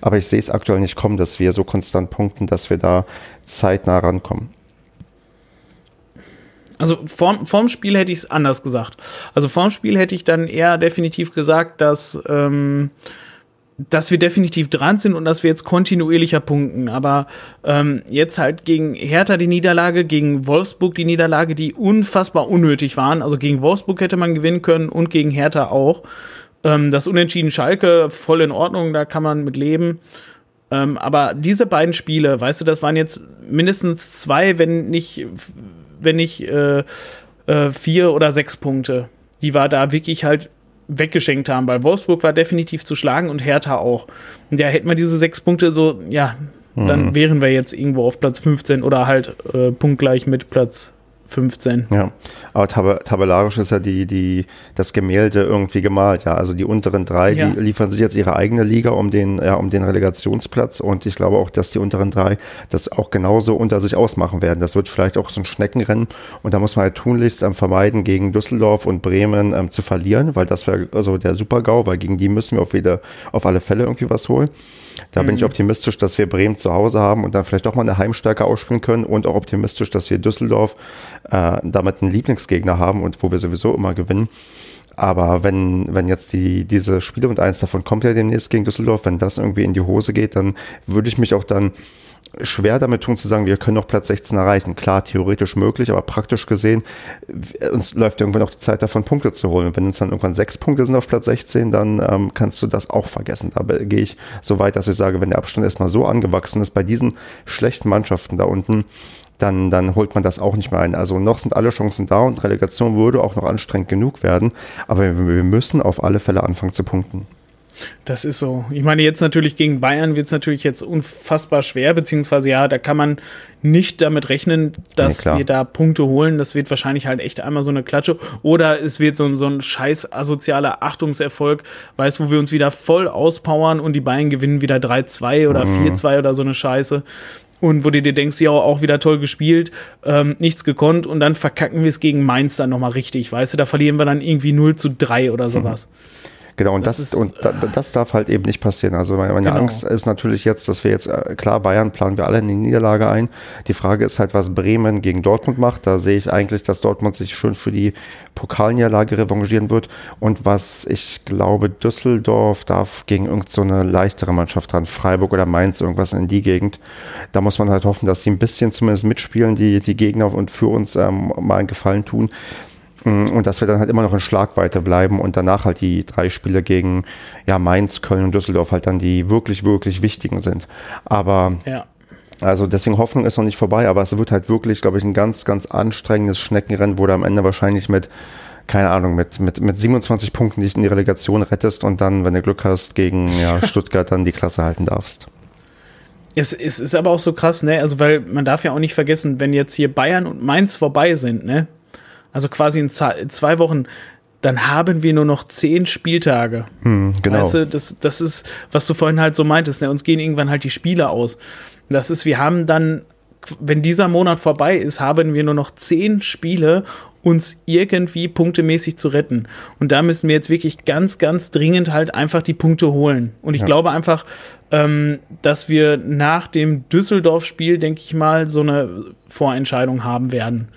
Aber ich sehe es aktuell nicht kommen, dass wir so konstant punkten, dass wir da zeitnah rankommen. Also vorm, vorm Spiel hätte ich es anders gesagt. Also vorm Spiel hätte ich dann eher definitiv gesagt, dass ähm, dass wir definitiv dran sind und dass wir jetzt kontinuierlicher punkten. Aber ähm, jetzt halt gegen Hertha die Niederlage, gegen Wolfsburg die Niederlage, die unfassbar unnötig waren. Also gegen Wolfsburg hätte man gewinnen können und gegen Hertha auch. Ähm, das Unentschieden Schalke voll in Ordnung, da kann man mit leben. Ähm, aber diese beiden Spiele, weißt du, das waren jetzt mindestens zwei, wenn nicht, wenn nicht äh, äh, vier oder sechs Punkte. Die war da wirklich halt weggeschenkt haben, weil Wolfsburg war definitiv zu schlagen und Hertha auch. Und ja, hätten wir diese sechs Punkte so, ja, dann mhm. wären wir jetzt irgendwo auf Platz 15 oder halt äh, punktgleich mit Platz 15. Ja, aber tab tabellarisch ist ja die, die, das Gemälde irgendwie gemalt, ja. Also die unteren drei, ja. die liefern sich jetzt ihre eigene Liga um den, ja, um den Relegationsplatz und ich glaube auch, dass die unteren drei das auch genauso unter sich ausmachen werden. Das wird vielleicht auch so ein Schneckenrennen und da muss man halt tunlichst ähm, vermeiden, gegen Düsseldorf und Bremen ähm, zu verlieren, weil das wäre also der Super-GAU, weil gegen die müssen wir auf, wieder, auf alle Fälle irgendwie was holen. Da mhm. bin ich mhm. optimistisch, dass wir Bremen zu Hause haben und dann vielleicht doch mal eine Heimstärke ausspielen können und auch optimistisch, dass wir Düsseldorf äh, damit einen Lieblingsgegner haben und wo wir sowieso immer gewinnen. Aber wenn, wenn jetzt die, diese Spiele und eins davon kommt ja demnächst gegen Düsseldorf, wenn das irgendwie in die Hose geht, dann würde ich mich auch dann schwer damit tun zu sagen, wir können noch Platz 16 erreichen. Klar, theoretisch möglich, aber praktisch gesehen, uns läuft irgendwann auch die Zeit davon, Punkte zu holen. Und wenn uns dann irgendwann sechs Punkte sind auf Platz 16, dann ähm, kannst du das auch vergessen. Da gehe ich so weit, dass ich sage, wenn der Abstand erstmal so angewachsen ist, bei diesen schlechten Mannschaften da unten, dann, dann holt man das auch nicht mehr ein. Also noch sind alle Chancen da und Relegation würde auch noch anstrengend genug werden. Aber wir müssen auf alle Fälle anfangen zu punkten. Das ist so. Ich meine, jetzt natürlich gegen Bayern wird es natürlich jetzt unfassbar schwer, beziehungsweise ja, da kann man nicht damit rechnen, dass nee, wir da Punkte holen. Das wird wahrscheinlich halt echt einmal so eine Klatsche. Oder es wird so, so ein scheiß asozialer Achtungserfolg, weißt wo wir uns wieder voll auspowern und die Bayern gewinnen wieder 3-2 oder mhm. 4-2 oder so eine Scheiße. Und wo du dir denkst, ja, auch wieder toll gespielt, ähm, nichts gekonnt und dann verkacken wir es gegen Mainz dann nochmal richtig, weißt du, da verlieren wir dann irgendwie 0 zu 3 oder sowas. Mhm. Genau, und das, das ist, und da, das darf halt eben nicht passieren. Also meine, meine genau. Angst ist natürlich jetzt, dass wir jetzt, äh, klar, Bayern planen wir alle in die Niederlage ein. Die Frage ist halt, was Bremen gegen Dortmund macht. Da sehe ich eigentlich, dass Dortmund sich schön für die Pokalniederlage revanchieren wird. Und was ich glaube, Düsseldorf darf gegen irgendeine so leichtere Mannschaft dran, Freiburg oder Mainz, irgendwas in die Gegend. Da muss man halt hoffen, dass die ein bisschen zumindest mitspielen, die, die Gegner und für uns ähm, mal einen Gefallen tun. Mm, und dass wir dann halt immer noch in Schlagweite bleiben und danach halt die drei Spiele gegen ja, Mainz, Köln und Düsseldorf halt dann die wirklich, wirklich wichtigen sind. Aber ja. also deswegen Hoffnung ist noch nicht vorbei, aber es wird halt wirklich, glaube ich, ein ganz, ganz anstrengendes Schneckenrennen, wo du am Ende wahrscheinlich mit keine Ahnung, mit, mit, mit 27 Punkten dich in die Relegation rettest und dann, wenn du Glück hast, gegen ja, Stuttgart dann die Klasse halten darfst. Es, es ist aber auch so krass, ne? Also, weil man darf ja auch nicht vergessen, wenn jetzt hier Bayern und Mainz vorbei sind, ne? Also quasi in zwei Wochen, dann haben wir nur noch zehn Spieltage. Hm, genau. Weißt du, das, das ist, was du vorhin halt so meintest, ne? uns gehen irgendwann halt die Spiele aus. Das ist, wir haben dann, wenn dieser Monat vorbei ist, haben wir nur noch zehn Spiele, uns irgendwie punktemäßig zu retten. Und da müssen wir jetzt wirklich ganz, ganz dringend halt einfach die Punkte holen. Und ich ja. glaube einfach, ähm, dass wir nach dem Düsseldorf-Spiel, denke ich mal, so eine Vorentscheidung haben werden.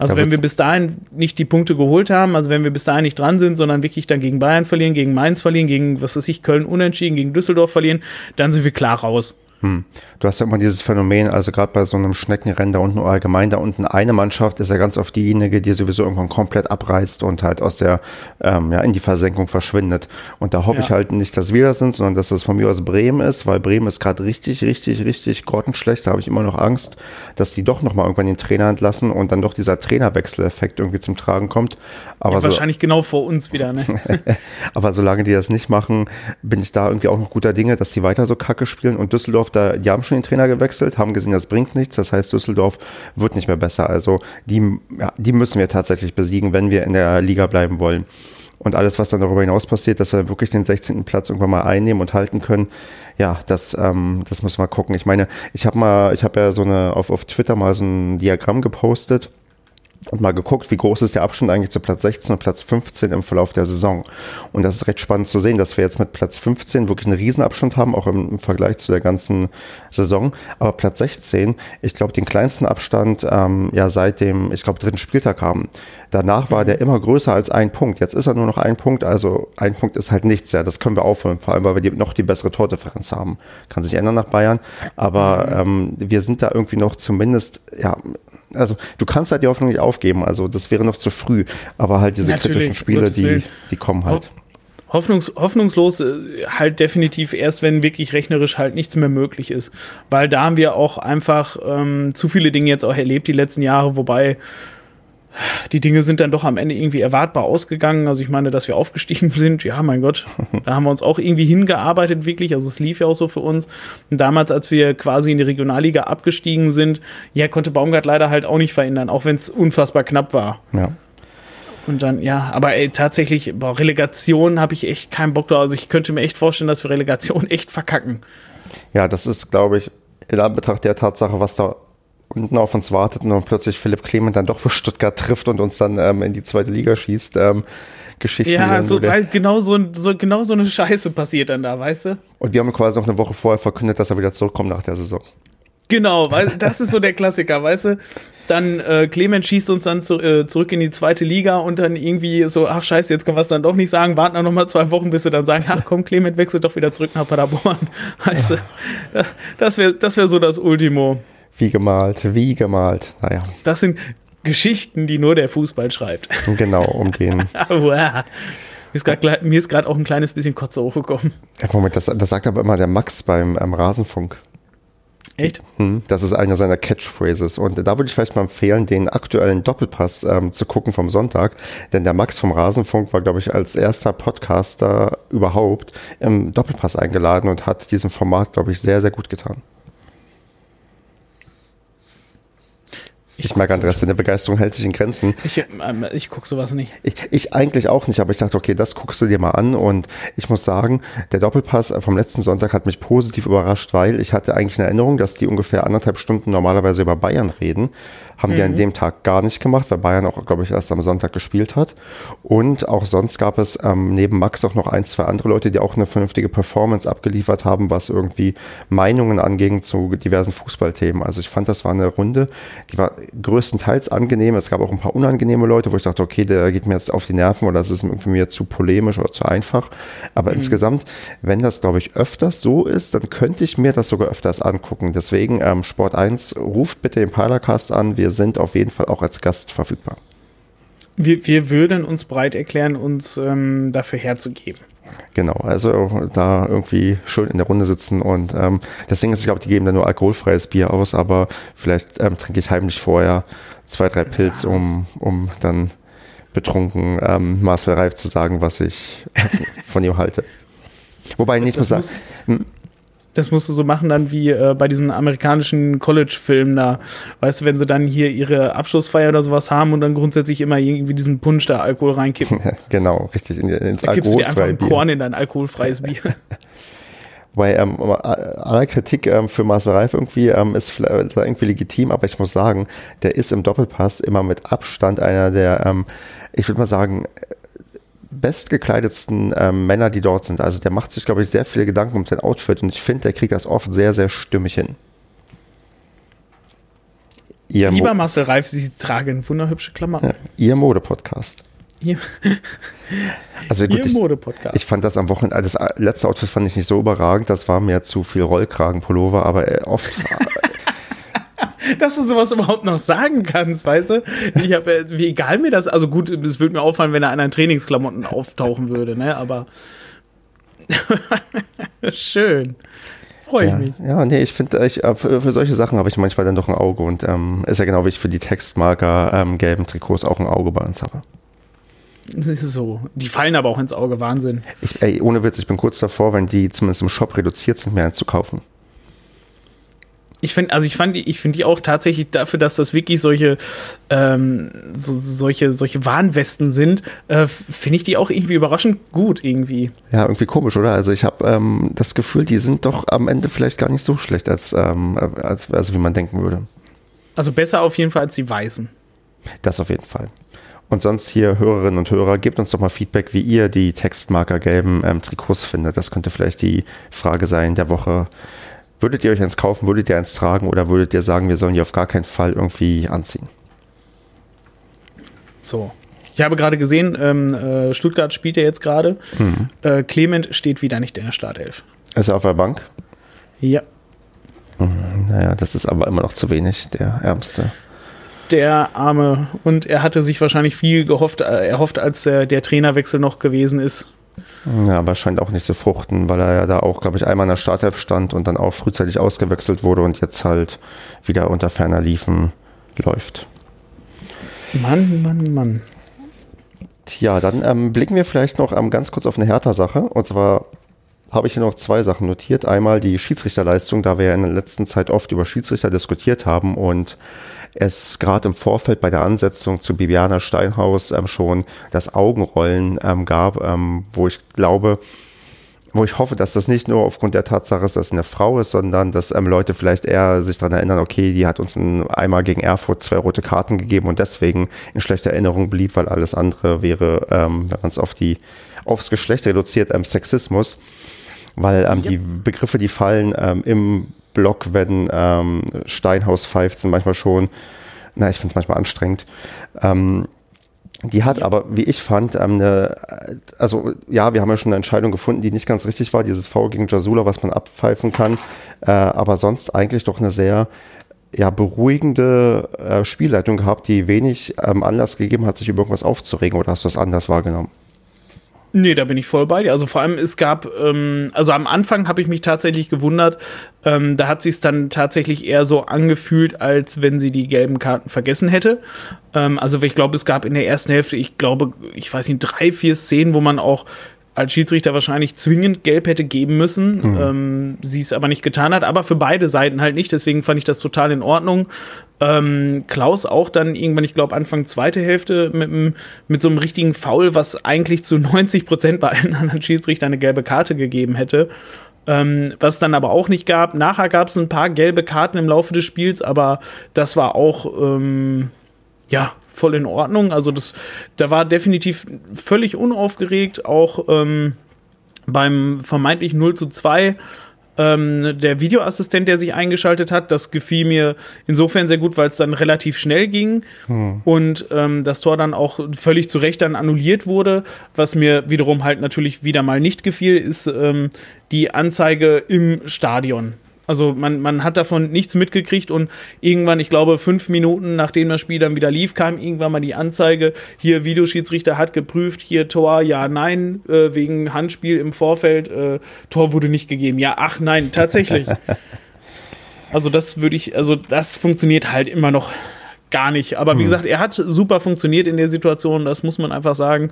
Also wenn wir bis dahin nicht die Punkte geholt haben, also wenn wir bis dahin nicht dran sind, sondern wirklich dann gegen Bayern verlieren, gegen Mainz verlieren, gegen, was weiß ich, Köln unentschieden, gegen Düsseldorf verlieren, dann sind wir klar raus. Hm. Du hast ja immer dieses Phänomen, also gerade bei so einem Schneckenrennen da unten oder allgemein da unten, eine Mannschaft ist ja ganz oft diejenige, die sowieso irgendwann komplett abreißt und halt aus der, ähm, ja, in die Versenkung verschwindet. Und da hoffe ja. ich halt nicht, dass wir das sind, sondern dass das von mir aus Bremen ist, weil Bremen ist gerade richtig, richtig, richtig grottenschlecht. Da habe ich immer noch Angst, dass die doch nochmal irgendwann den Trainer entlassen und dann doch dieser Trainerwechseleffekt irgendwie zum Tragen kommt. Aber ja, so, wahrscheinlich genau vor uns wieder, ne? aber solange die das nicht machen, bin ich da irgendwie auch noch guter Dinge, dass die weiter so kacke spielen und Düsseldorf da, die haben schon den Trainer gewechselt, haben gesehen, das bringt nichts. Das heißt, Düsseldorf wird nicht mehr besser. Also die, ja, die müssen wir tatsächlich besiegen, wenn wir in der Liga bleiben wollen. Und alles, was dann darüber hinaus passiert, dass wir wirklich den 16. Platz irgendwann mal einnehmen und halten können, ja, das, ähm, das müssen wir gucken. Ich meine, ich habe mal, ich habe ja so eine auf, auf Twitter mal so ein Diagramm gepostet und mal geguckt, wie groß ist der Abstand eigentlich zu Platz 16 und Platz 15 im Verlauf der Saison. Und das ist recht spannend zu sehen, dass wir jetzt mit Platz 15 wirklich einen Riesenabstand haben, auch im, Vergleich zu der ganzen Saison. Aber Platz 16, ich glaube, den kleinsten Abstand ähm, ja seit dem, ich glaube, dritten Spieltag haben. Danach war der immer größer als ein Punkt. Jetzt ist er nur noch ein Punkt, also ein Punkt ist halt nichts. Ja, das können wir aufholen, vor allem, weil wir die, noch die bessere Tordifferenz haben. Kann sich ändern nach Bayern, aber ähm, wir sind da irgendwie noch zumindest, ja, also du kannst halt die Hoffnung nicht aufgeben, also das wäre noch zu früh, aber halt diese Natürlich, kritischen Spiele, die, die kommen halt. Hoffnungs, hoffnungslos äh, halt definitiv erst, wenn wirklich rechnerisch halt nichts mehr möglich ist. Weil da haben wir auch einfach ähm, zu viele Dinge jetzt auch erlebt die letzten Jahre, wobei die Dinge sind dann doch am Ende irgendwie erwartbar ausgegangen. Also ich meine, dass wir aufgestiegen sind, ja, mein Gott, da haben wir uns auch irgendwie hingearbeitet, wirklich. Also es lief ja auch so für uns. Und damals, als wir quasi in die Regionalliga abgestiegen sind, ja, konnte Baumgart leider halt auch nicht verändern, auch wenn es unfassbar knapp war. Ja. Und dann, ja, aber ey, tatsächlich, boah, Relegation habe ich echt keinen Bock drauf. Also ich könnte mir echt vorstellen, dass wir Relegation echt verkacken. Ja, das ist, glaube ich, in Anbetracht der Tatsache, was da unten auf uns wartet und plötzlich Philipp Clement dann doch für Stuttgart trifft und uns dann ähm, in die zweite Liga schießt. Ähm, Geschichten. Ja, so, weil genau, so, so, genau so eine Scheiße passiert dann da, weißt du? Und wir haben quasi noch eine Woche vorher verkündet, dass er wieder zurückkommt nach der Saison. Genau, weil das ist so der Klassiker, weißt du? Dann äh, Clement schießt uns dann zu, äh, zurück in die zweite Liga und dann irgendwie so, ach scheiße, jetzt können wir es dann doch nicht sagen, warten dann nochmal zwei Wochen, bis sie dann sagen, ach komm, Clement wechselt doch wieder zurück nach Paderborn. Weißt du? Das wäre das wär so das Ultimo. Wie gemalt, wie gemalt. Naja. Das sind Geschichten, die nur der Fußball schreibt. Genau, um den. mir ist gerade auch ein kleines bisschen Kotze hochgekommen. Moment, das, das sagt aber immer der Max beim Rasenfunk. Echt? Hm, das ist einer seiner Catchphrases. Und da würde ich vielleicht mal empfehlen, den aktuellen Doppelpass ähm, zu gucken vom Sonntag. Denn der Max vom Rasenfunk war, glaube ich, als erster Podcaster überhaupt im Doppelpass eingeladen und hat diesem Format, glaube ich, sehr, sehr gut getan. Ich, merke, Andreas, deine Begeisterung hält sich in Grenzen. Ich, ähm, ich gucke sowas nicht. Ich, ich, eigentlich auch nicht, aber ich dachte, okay, das guckst du dir mal an. Und ich muss sagen, der Doppelpass vom letzten Sonntag hat mich positiv überrascht, weil ich hatte eigentlich eine Erinnerung, dass die ungefähr anderthalb Stunden normalerweise über Bayern reden. Haben mhm. die an dem Tag gar nicht gemacht, weil Bayern auch, glaube ich, erst am Sonntag gespielt hat. Und auch sonst gab es ähm, neben Max auch noch ein, zwei andere Leute, die auch eine vernünftige Performance abgeliefert haben, was irgendwie Meinungen anging zu diversen Fußballthemen. Also ich fand, das war eine Runde, die war größtenteils angenehm. Es gab auch ein paar unangenehme Leute, wo ich dachte, okay, der geht mir jetzt auf die Nerven oder das ist irgendwie mir zu polemisch oder zu einfach. Aber mhm. insgesamt, wenn das, glaube ich, öfters so ist, dann könnte ich mir das sogar öfters angucken. Deswegen, ähm, Sport 1, ruft bitte den Paracast an. Wir sind auf jeden Fall auch als Gast verfügbar. Wir, wir würden uns bereit erklären, uns ähm, dafür herzugeben. Genau, also da irgendwie schön in der Runde sitzen und ähm, das Ding ist, ich glaube, die geben da nur alkoholfreies Bier aus, aber vielleicht ähm, trinke ich heimlich vorher zwei, drei Pilz, um, um dann betrunken ähm, Marcel Reif zu sagen, was ich von ihm halte. Wobei ich nicht nur sagen. Das musst du so machen dann wie äh, bei diesen amerikanischen College-Filmen da. Weißt du, wenn sie dann hier ihre Abschlussfeier oder sowas haben und dann grundsätzlich immer irgendwie diesen Punsch da Alkohol reinkippen. genau, richtig, in, ins da gibst du dir einfach ein Korn in dein alkoholfreies Bier. Weil ähm, aller Kritik ähm, für Marcel Reif irgendwie ähm, ist, ist irgendwie legitim, aber ich muss sagen, der ist im Doppelpass immer mit Abstand einer der, ähm, ich würde mal sagen, bestgekleidetsten ähm, Männer, die dort sind. Also der macht sich, glaube ich, sehr viele Gedanken um sein Outfit und ich finde, der kriegt das oft sehr, sehr stimmig hin. Ihr Lieber Mo Marcel Reif, Sie tragen wunderhübsche Klamotten. Ja, ihr Mode-Podcast. Hier, Also gut, ich, Mode-Podcast. ich fand das am Wochenende, das letzte Outfit fand ich nicht so überragend, das war mir zu viel Rollkragenpullover, aber äh, oft, Dass du sowas überhaupt noch sagen kannst, weißt du? Ich hab, äh, wie egal mir das, also gut, es würde mir auffallen, wenn er an einen Trainingsklamotten auftauchen würde, ne? Aber schön. Freue ich ja, mich. ja, nee, ich finde, ich, äh, für, für solche Sachen habe ich manchmal dann doch ein Auge und ähm, ist ja genau wie ich für die Textmarker ähm, gelben Trikots auch ein Auge bei uns habe. So. Die fallen aber auch ins Auge, Wahnsinn. Ich, ey, ohne Witz, ich bin kurz davor, wenn die zumindest im Shop reduziert sind, mir eins zu kaufen. Ich finde, also ich fand die, ich finde die auch tatsächlich dafür, dass das wirklich solche, ähm, so, solche, solche Warnwesten sind, äh, finde ich die auch irgendwie überraschend gut irgendwie. Ja, irgendwie komisch, oder? Also ich habe ähm, das Gefühl, die sind doch am Ende vielleicht gar nicht so schlecht, als, ähm, als also wie man denken würde. Also besser auf jeden Fall als die Weißen. Das auf jeden Fall. Und sonst hier Hörerinnen und Hörer, gebt uns doch mal Feedback, wie ihr die Textmarker gelben ähm, Trikots findet. Das könnte vielleicht die Frage sein der Woche. Würdet ihr euch eins kaufen, würdet ihr eins tragen oder würdet ihr sagen, wir sollen die auf gar keinen Fall irgendwie anziehen? So. Ich habe gerade gesehen, ähm, äh, Stuttgart spielt ja jetzt gerade. Äh, Clement steht wieder nicht in der Startelf. Ist er auf der Bank? Ja. Naja, das ist aber immer noch zu wenig, der Ärmste. Der Arme. Und er hatte sich wahrscheinlich viel gehofft, äh, erhofft, als äh, der Trainerwechsel noch gewesen ist. Ja, aber scheint auch nicht zu fruchten, weil er ja da auch, glaube ich, einmal in der Startelf stand und dann auch frühzeitig ausgewechselt wurde und jetzt halt wieder unter ferner Liefen läuft. Mann, Mann, Mann. Tja, dann ähm, blicken wir vielleicht noch ähm, ganz kurz auf eine Hertha-Sache. Und zwar habe ich hier noch zwei Sachen notiert. Einmal die Schiedsrichterleistung, da wir ja in der letzten Zeit oft über Schiedsrichter diskutiert haben und es gerade im Vorfeld bei der Ansetzung zu Bibiana Steinhaus ähm, schon das Augenrollen ähm, gab, ähm, wo ich glaube, wo ich hoffe, dass das nicht nur aufgrund der Tatsache ist, dass es eine Frau ist, sondern dass ähm, Leute vielleicht eher sich daran erinnern, okay, die hat uns ein, einmal gegen Erfurt zwei rote Karten gegeben und deswegen in schlechter Erinnerung blieb, weil alles andere wäre, ähm, wenn man es auf die, aufs Geschlecht reduziert, Sexismus. Weil ähm, die Begriffe, die fallen ähm, im Block, wenn ähm, Steinhaus pfeift, sind manchmal schon, na, ich finde es manchmal anstrengend. Ähm, die hat aber, wie ich fand, ähm, eine, also ja, wir haben ja schon eine Entscheidung gefunden, die nicht ganz richtig war, dieses Foul gegen Jasula, was man abpfeifen kann, äh, aber sonst eigentlich doch eine sehr ja, beruhigende äh, Spielleitung gehabt, die wenig ähm, Anlass gegeben hat, sich über irgendwas aufzuregen oder hast du das anders wahrgenommen? Nee, da bin ich voll bei dir. Also vor allem, es gab, ähm, also am Anfang habe ich mich tatsächlich gewundert, ähm, da hat sie es dann tatsächlich eher so angefühlt, als wenn sie die gelben Karten vergessen hätte. Ähm, also ich glaube, es gab in der ersten Hälfte, ich glaube, ich weiß nicht, drei, vier Szenen, wo man auch als Schiedsrichter wahrscheinlich zwingend gelb hätte geben müssen, ähm, sie es aber nicht getan hat, aber für beide Seiten halt nicht, deswegen fand ich das total in Ordnung. Ähm, Klaus auch dann irgendwann, ich glaube, Anfang zweite Hälfte mit, mit so einem richtigen Foul, was eigentlich zu 90 Prozent bei allen anderen Schiedsrichtern eine gelbe Karte gegeben hätte. Ähm, was dann aber auch nicht gab. Nachher gab es ein paar gelbe Karten im Laufe des Spiels, aber das war auch, ähm, ja, voll in Ordnung. Also das, da war definitiv völlig unaufgeregt, auch ähm, beim vermeintlich 0 zu 2 ähm, der Videoassistent, der sich eingeschaltet hat, das gefiel mir insofern sehr gut, weil es dann relativ schnell ging und ähm, das Tor dann auch völlig zu Recht dann annulliert wurde. Was mir wiederum halt natürlich wieder mal nicht gefiel, ist ähm, die Anzeige im Stadion. Also man, man hat davon nichts mitgekriegt und irgendwann, ich glaube, fünf Minuten nachdem das Spiel dann wieder lief, kam irgendwann mal die Anzeige, hier Videoschiedsrichter hat geprüft, hier Tor, ja, nein, äh, wegen Handspiel im Vorfeld, äh, Tor wurde nicht gegeben. Ja, ach nein, tatsächlich. also das würde ich, also das funktioniert halt immer noch gar nicht. Aber wie gesagt, er hat super funktioniert in der Situation, das muss man einfach sagen.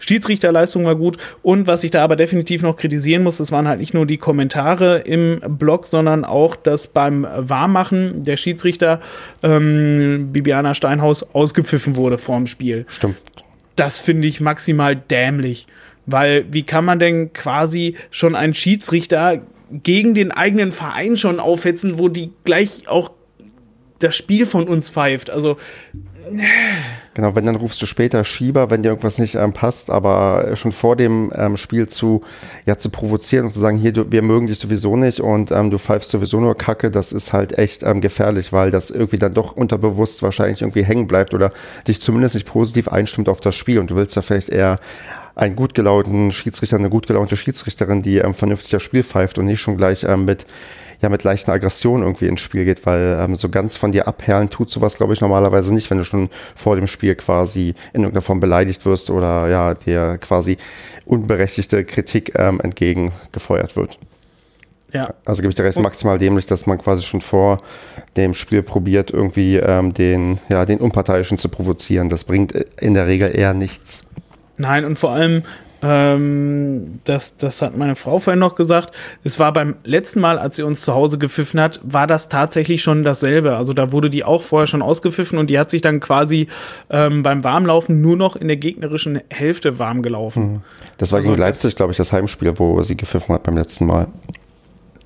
Schiedsrichterleistung war gut. Und was ich da aber definitiv noch kritisieren muss, das waren halt nicht nur die Kommentare im Blog, sondern auch, dass beim Warmmachen der Schiedsrichter ähm, Bibiana Steinhaus ausgepfiffen wurde vorm Spiel. Stimmt. Das finde ich maximal dämlich. Weil wie kann man denn quasi schon einen Schiedsrichter gegen den eigenen Verein schon aufhetzen, wo die gleich auch das Spiel von uns pfeift? Also Genau, wenn dann rufst du später Schieber, wenn dir irgendwas nicht ähm, passt, aber schon vor dem ähm, Spiel zu, ja, zu provozieren und zu sagen, hier, du, wir mögen dich sowieso nicht und ähm, du pfeifst sowieso nur Kacke, das ist halt echt ähm, gefährlich, weil das irgendwie dann doch unterbewusst wahrscheinlich irgendwie hängen bleibt oder dich zumindest nicht positiv einstimmt auf das Spiel und du willst da vielleicht eher einen gut gelaunten Schiedsrichter, eine gut gelaunte Schiedsrichterin, die ähm, vernünftig das Spiel pfeift und nicht schon gleich ähm, mit ja mit leichter Aggression irgendwie ins Spiel geht, weil ähm, so ganz von dir abperlen tut sowas, glaube ich, normalerweise nicht, wenn du schon vor dem Spiel quasi in irgendeiner Form beleidigt wirst oder ja, dir quasi unberechtigte Kritik ähm, entgegengefeuert wird. Ja. Also gebe ich dir recht, maximal dämlich, dass man quasi schon vor dem Spiel probiert, irgendwie ähm, den, ja, den Unparteiischen zu provozieren. Das bringt in der Regel eher nichts. Nein, und vor allem, ähm, das, das hat meine Frau vorhin noch gesagt. Es war beim letzten Mal, als sie uns zu Hause gepfiffen hat, war das tatsächlich schon dasselbe. Also da wurde die auch vorher schon ausgepfiffen und die hat sich dann quasi ähm, beim Warmlaufen nur noch in der gegnerischen Hälfte warm gelaufen. Mhm. Das war also gegen Leipzig, glaube ich, das Heimspiel, wo sie gepfiffen hat beim letzten Mal.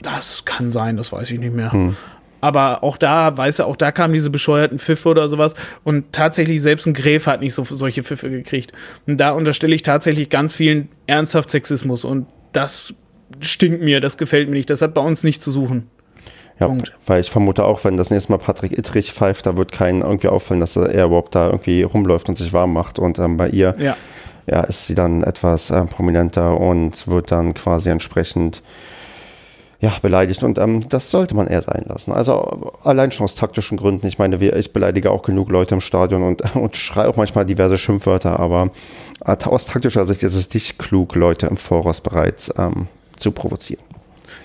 Das kann sein, das weiß ich nicht mehr. Hm. Aber auch da, weißt du, auch da kamen diese bescheuerten Pfiffe oder sowas. Und tatsächlich selbst ein Gräf hat nicht so solche Pfiffe gekriegt. Und da unterstelle ich tatsächlich ganz vielen ernsthaft Sexismus. Und das stinkt mir, das gefällt mir nicht. Das hat bei uns nichts zu suchen. Ja, Punkt. weil ich vermute auch, wenn das nächste Mal Patrick Ittrich pfeift, da wird keinen irgendwie auffallen, dass er überhaupt da irgendwie rumläuft und sich warm macht. Und ähm, bei ihr ja. ja. ist sie dann etwas äh, prominenter und wird dann quasi entsprechend ja, beleidigt. Und ähm, das sollte man eher sein lassen. Also allein schon aus taktischen Gründen. Ich meine, ich beleidige auch genug Leute im Stadion und, und schreie auch manchmal diverse Schimpfwörter, aber aus taktischer Sicht ist es nicht klug, Leute im Voraus bereits ähm, zu provozieren.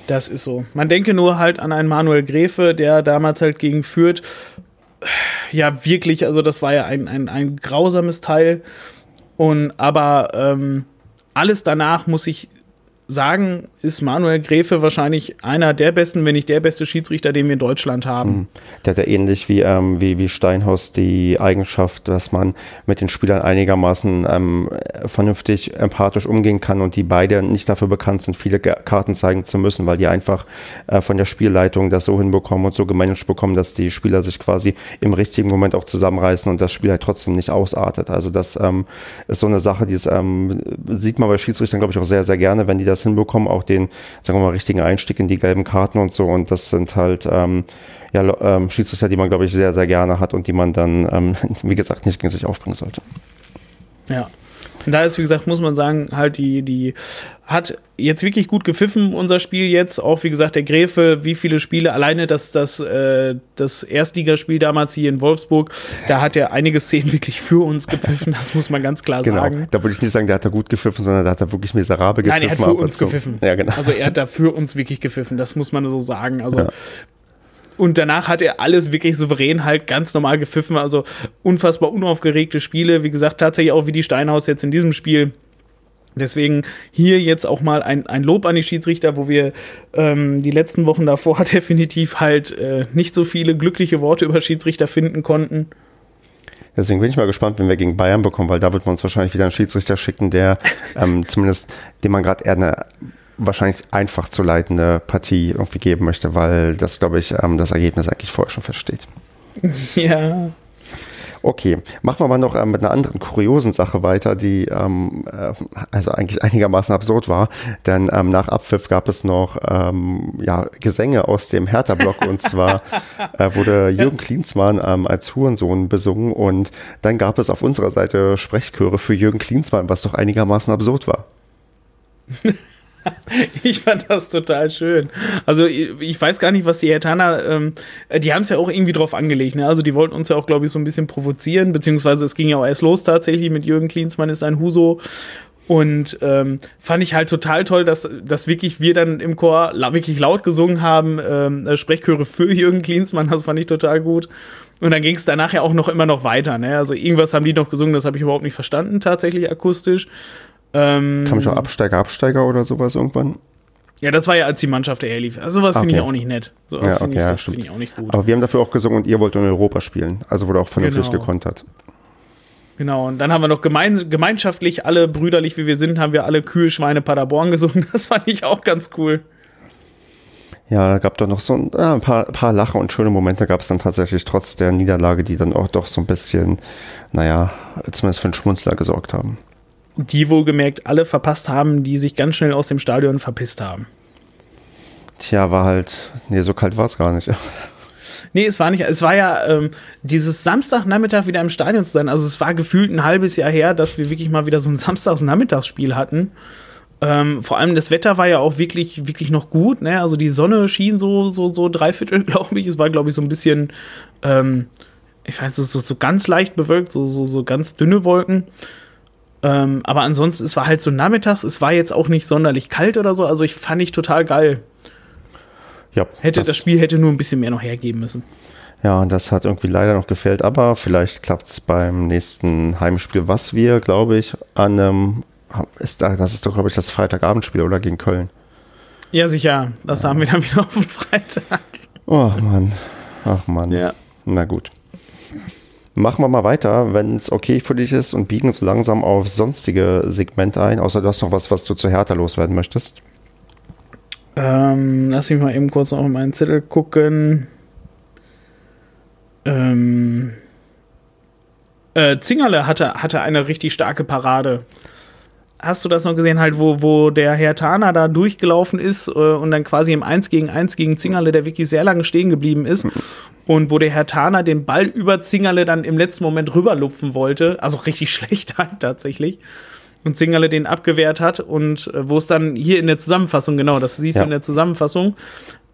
Das ist so. Man denke nur halt an einen Manuel Gräfe, der damals halt gegen Fürth, ja, wirklich, also das war ja ein, ein, ein grausames Teil. Und aber ähm, alles danach muss ich sagen, ist Manuel Gräfe wahrscheinlich einer der besten, wenn nicht der beste Schiedsrichter, den wir in Deutschland haben. Mhm. Der hat ja ähnlich wie, ähm, wie, wie Steinhaus die Eigenschaft, dass man mit den Spielern einigermaßen ähm, vernünftig empathisch umgehen kann und die beide nicht dafür bekannt sind, viele Karten zeigen zu müssen, weil die einfach äh, von der Spielleitung das so hinbekommen und so gemanagt bekommen, dass die Spieler sich quasi im richtigen Moment auch zusammenreißen und das Spiel halt trotzdem nicht ausartet. Also das ähm, ist so eine Sache, die ist, ähm, sieht man bei Schiedsrichtern, glaube ich, auch sehr, sehr gerne, wenn die das das hinbekommen, auch den, sagen wir mal, richtigen Einstieg in die gelben Karten und so. Und das sind halt ähm, ja, ähm, Schiedsrichter, die man, glaube ich, sehr, sehr gerne hat und die man dann, ähm, wie gesagt, nicht gegen sich aufbringen sollte. Ja. Und da ist, wie gesagt, muss man sagen, halt die, die hat jetzt wirklich gut gepfiffen, unser Spiel jetzt. Auch, wie gesagt, der Gräfe, wie viele Spiele, alleine das, das, äh, das Erstligaspiel damals hier in Wolfsburg, da hat er einige Szenen wirklich für uns gepfiffen, das muss man ganz klar genau. sagen. Da würde ich nicht sagen, der hat da gut gepfiffen, sondern da hat er wirklich miserabel gepfiffen. Nein, er hat für uns gepfiffen. Ja, genau. Also er hat da für uns wirklich gepfiffen, das muss man so sagen. Also ja. Und danach hat er alles wirklich souverän halt ganz normal gepfiffen. Also unfassbar unaufgeregte Spiele. Wie gesagt, tatsächlich auch wie die Steinhaus jetzt in diesem Spiel. Deswegen hier jetzt auch mal ein, ein Lob an die Schiedsrichter, wo wir ähm, die letzten Wochen davor definitiv halt äh, nicht so viele glückliche Worte über Schiedsrichter finden konnten. Deswegen bin ich mal gespannt, wenn wir gegen Bayern bekommen, weil da wird man uns wahrscheinlich wieder einen Schiedsrichter schicken, der ähm, zumindest, dem man gerade eher eine wahrscheinlich einfach zu leitende Partie irgendwie geben möchte, weil das, glaube ich, ähm, das Ergebnis eigentlich vorher schon feststeht. Ja. Okay, machen wir mal noch ähm, mit einer anderen kuriosen Sache weiter, die ähm, äh, also eigentlich einigermaßen absurd war. Denn ähm, nach Abpfiff gab es noch ähm, ja, Gesänge aus dem Hertha-Block und zwar äh, wurde Jürgen Klinsmann ähm, als Hurensohn besungen und dann gab es auf unserer Seite Sprechchöre für Jürgen Klinsmann, was doch einigermaßen absurd war. ich fand das total schön. Also ich weiß gar nicht, was die Hertaner, ähm, die haben es ja auch irgendwie drauf angelegt. Ne? Also die wollten uns ja auch, glaube ich, so ein bisschen provozieren, beziehungsweise es ging ja auch erst los tatsächlich mit Jürgen Klinsmann ist ein Huso. Und ähm, fand ich halt total toll, dass, dass wirklich wir dann im Chor wirklich laut gesungen haben, ähm, äh, Sprechchöre für Jürgen Klinsmann, das fand ich total gut. Und dann ging es danach ja auch noch immer noch weiter. Ne? Also irgendwas haben die noch gesungen, das habe ich überhaupt nicht verstanden, tatsächlich akustisch. Ähm, Kam schon Absteiger, Absteiger oder sowas irgendwann? Ja, das war ja, als die Mannschaft daher lief. Also sowas okay. finde ich auch nicht nett. So ja, okay, ich, ja, das finde ich auch nicht gut. Aber wir haben dafür auch gesungen und ihr wollt in Europa spielen. Also wurde auch vernünftig genau. gekontert. Genau, und dann haben wir noch gemein, gemeinschaftlich, alle brüderlich wie wir sind, haben wir alle Kühe, Schweine, Paderborn gesungen. Das fand ich auch ganz cool. Ja, gab doch noch so ein, ja, ein paar, paar Lachen und schöne Momente gab es dann tatsächlich trotz der Niederlage, die dann auch doch so ein bisschen, naja, zumindest für einen Schmunzler gesorgt haben. Die wohlgemerkt alle verpasst haben, die sich ganz schnell aus dem Stadion verpisst haben. Tja, war halt, nee, so kalt war es gar nicht. Nee, es war nicht. Es war ja ähm, dieses Samstagnachmittag wieder im Stadion zu sein. Also es war gefühlt ein halbes Jahr her, dass wir wirklich mal wieder so ein Samstagsnachmittagsspiel hatten. Ähm, vor allem das Wetter war ja auch wirklich, wirklich noch gut. Ne? Also die Sonne schien so, so, so dreiviertel, glaube ich. Es war, glaube ich, so ein bisschen, ähm, ich weiß, so, so, so ganz leicht bewölkt, so, so, so ganz dünne Wolken. Ähm, aber ansonsten, es war halt so nachmittags. Es war jetzt auch nicht sonderlich kalt oder so. Also ich fand ich total geil. Ja, hätte das, das Spiel hätte nur ein bisschen mehr noch hergeben müssen. Ja, und das hat irgendwie leider noch gefehlt, aber vielleicht klappt es beim nächsten Heimspiel, was wir, glaube ich, an einem, ist da, das ist doch, glaube ich, das Freitagabendspiel oder gegen Köln. Ja, sicher. Das ja. haben wir dann wieder auf den Freitag. Oh Mann. Ach Mann. Ja. Na gut. Machen wir mal weiter, wenn es okay für dich ist und biegen so langsam auf sonstige Segmente ein, außer du hast noch was, was du zu Hertha loswerden möchtest. Ähm, lass mich mal eben kurz auf meinen Zettel gucken. Ähm, äh, Zingerle hatte, hatte eine richtig starke Parade. Hast du das noch gesehen, halt, wo, wo der Herr Tana da durchgelaufen ist äh, und dann quasi im 1 gegen 1 gegen Zingerle, der wirklich sehr lange stehen geblieben ist. Und wo der Herr Tana den Ball über Zingerle dann im letzten Moment rüberlupfen wollte. Also richtig schlecht halt tatsächlich und Zingerle den abgewehrt hat und äh, wo es dann hier in der Zusammenfassung, genau, das siehst ja. du in der Zusammenfassung,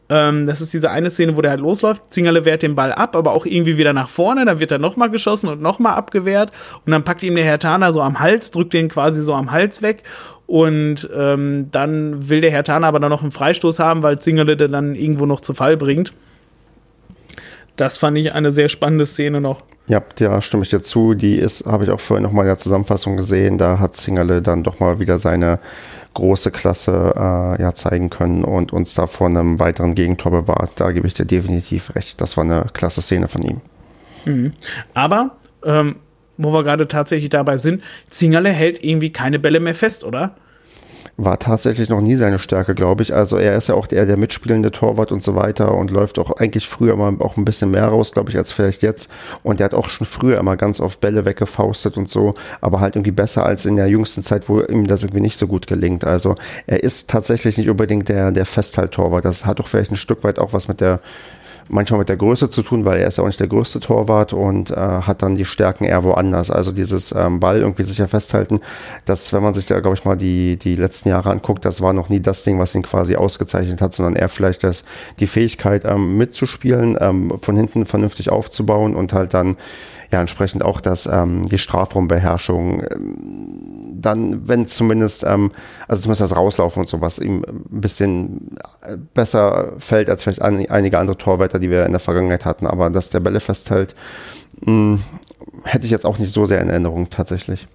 ähm, das ist diese eine Szene, wo der halt losläuft, Zingerle wehrt den Ball ab, aber auch irgendwie wieder nach vorne, dann wird er nochmal geschossen und nochmal abgewehrt und dann packt ihm der Herr Tana so am Hals, drückt den quasi so am Hals weg und ähm, dann will der Herr Tana aber dann noch einen Freistoß haben, weil Zingerle den dann irgendwo noch zu Fall bringt. Das fand ich eine sehr spannende Szene noch. Ja, da stimme ich dir zu. Die ist, habe ich auch vorhin nochmal in der Zusammenfassung gesehen. Da hat Zingerle dann doch mal wieder seine große Klasse äh, ja, zeigen können und uns da vor einem weiteren Gegentor bewahrt. Da gebe ich dir definitiv recht. Das war eine klasse Szene von ihm. Mhm. Aber, ähm, wo wir gerade tatsächlich dabei sind, Zingerle hält irgendwie keine Bälle mehr fest, oder? War tatsächlich noch nie seine Stärke, glaube ich. Also er ist ja auch der, der mitspielende Torwart und so weiter und läuft auch eigentlich früher mal auch ein bisschen mehr raus, glaube ich, als vielleicht jetzt. Und er hat auch schon früher immer ganz oft Bälle weggefaustet und so, aber halt irgendwie besser als in der jüngsten Zeit, wo ihm das irgendwie nicht so gut gelingt. Also er ist tatsächlich nicht unbedingt der, der Festhalt-Torwart. Das hat doch vielleicht ein Stück weit auch was mit der manchmal mit der Größe zu tun, weil er ist ja auch nicht der größte Torwart und äh, hat dann die Stärken eher woanders. Also dieses ähm, Ball irgendwie sicher festhalten, das, wenn man sich da, glaube ich, mal die, die letzten Jahre anguckt, das war noch nie das Ding, was ihn quasi ausgezeichnet hat, sondern eher vielleicht das, die Fähigkeit ähm, mitzuspielen, ähm, von hinten vernünftig aufzubauen und halt dann ja entsprechend auch das, ähm, die Strafraumbeherrschung ähm, dann, wenn zumindest, ähm, also zumindest das Rauslaufen und sowas ihm ein bisschen besser fällt als vielleicht ein, einige andere Torwärter, die wir in der Vergangenheit hatten. Aber dass der Bälle festhält, mh, hm, hätte ich jetzt auch nicht so sehr in Erinnerung tatsächlich.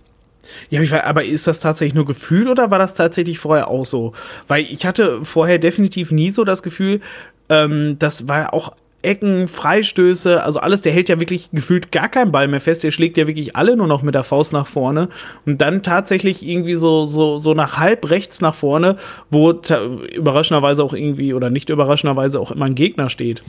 Ja, aber ist das tatsächlich nur Gefühl oder war das tatsächlich vorher auch so? Weil ich hatte vorher definitiv nie so das Gefühl, ähm, das war auch Ecken, Freistöße, also alles, der hält ja wirklich gefühlt gar keinen Ball mehr fest, der schlägt ja wirklich alle nur noch mit der Faust nach vorne und dann tatsächlich irgendwie so, so, so nach halb rechts nach vorne, wo überraschenderweise auch irgendwie oder nicht überraschenderweise auch immer ein Gegner steht.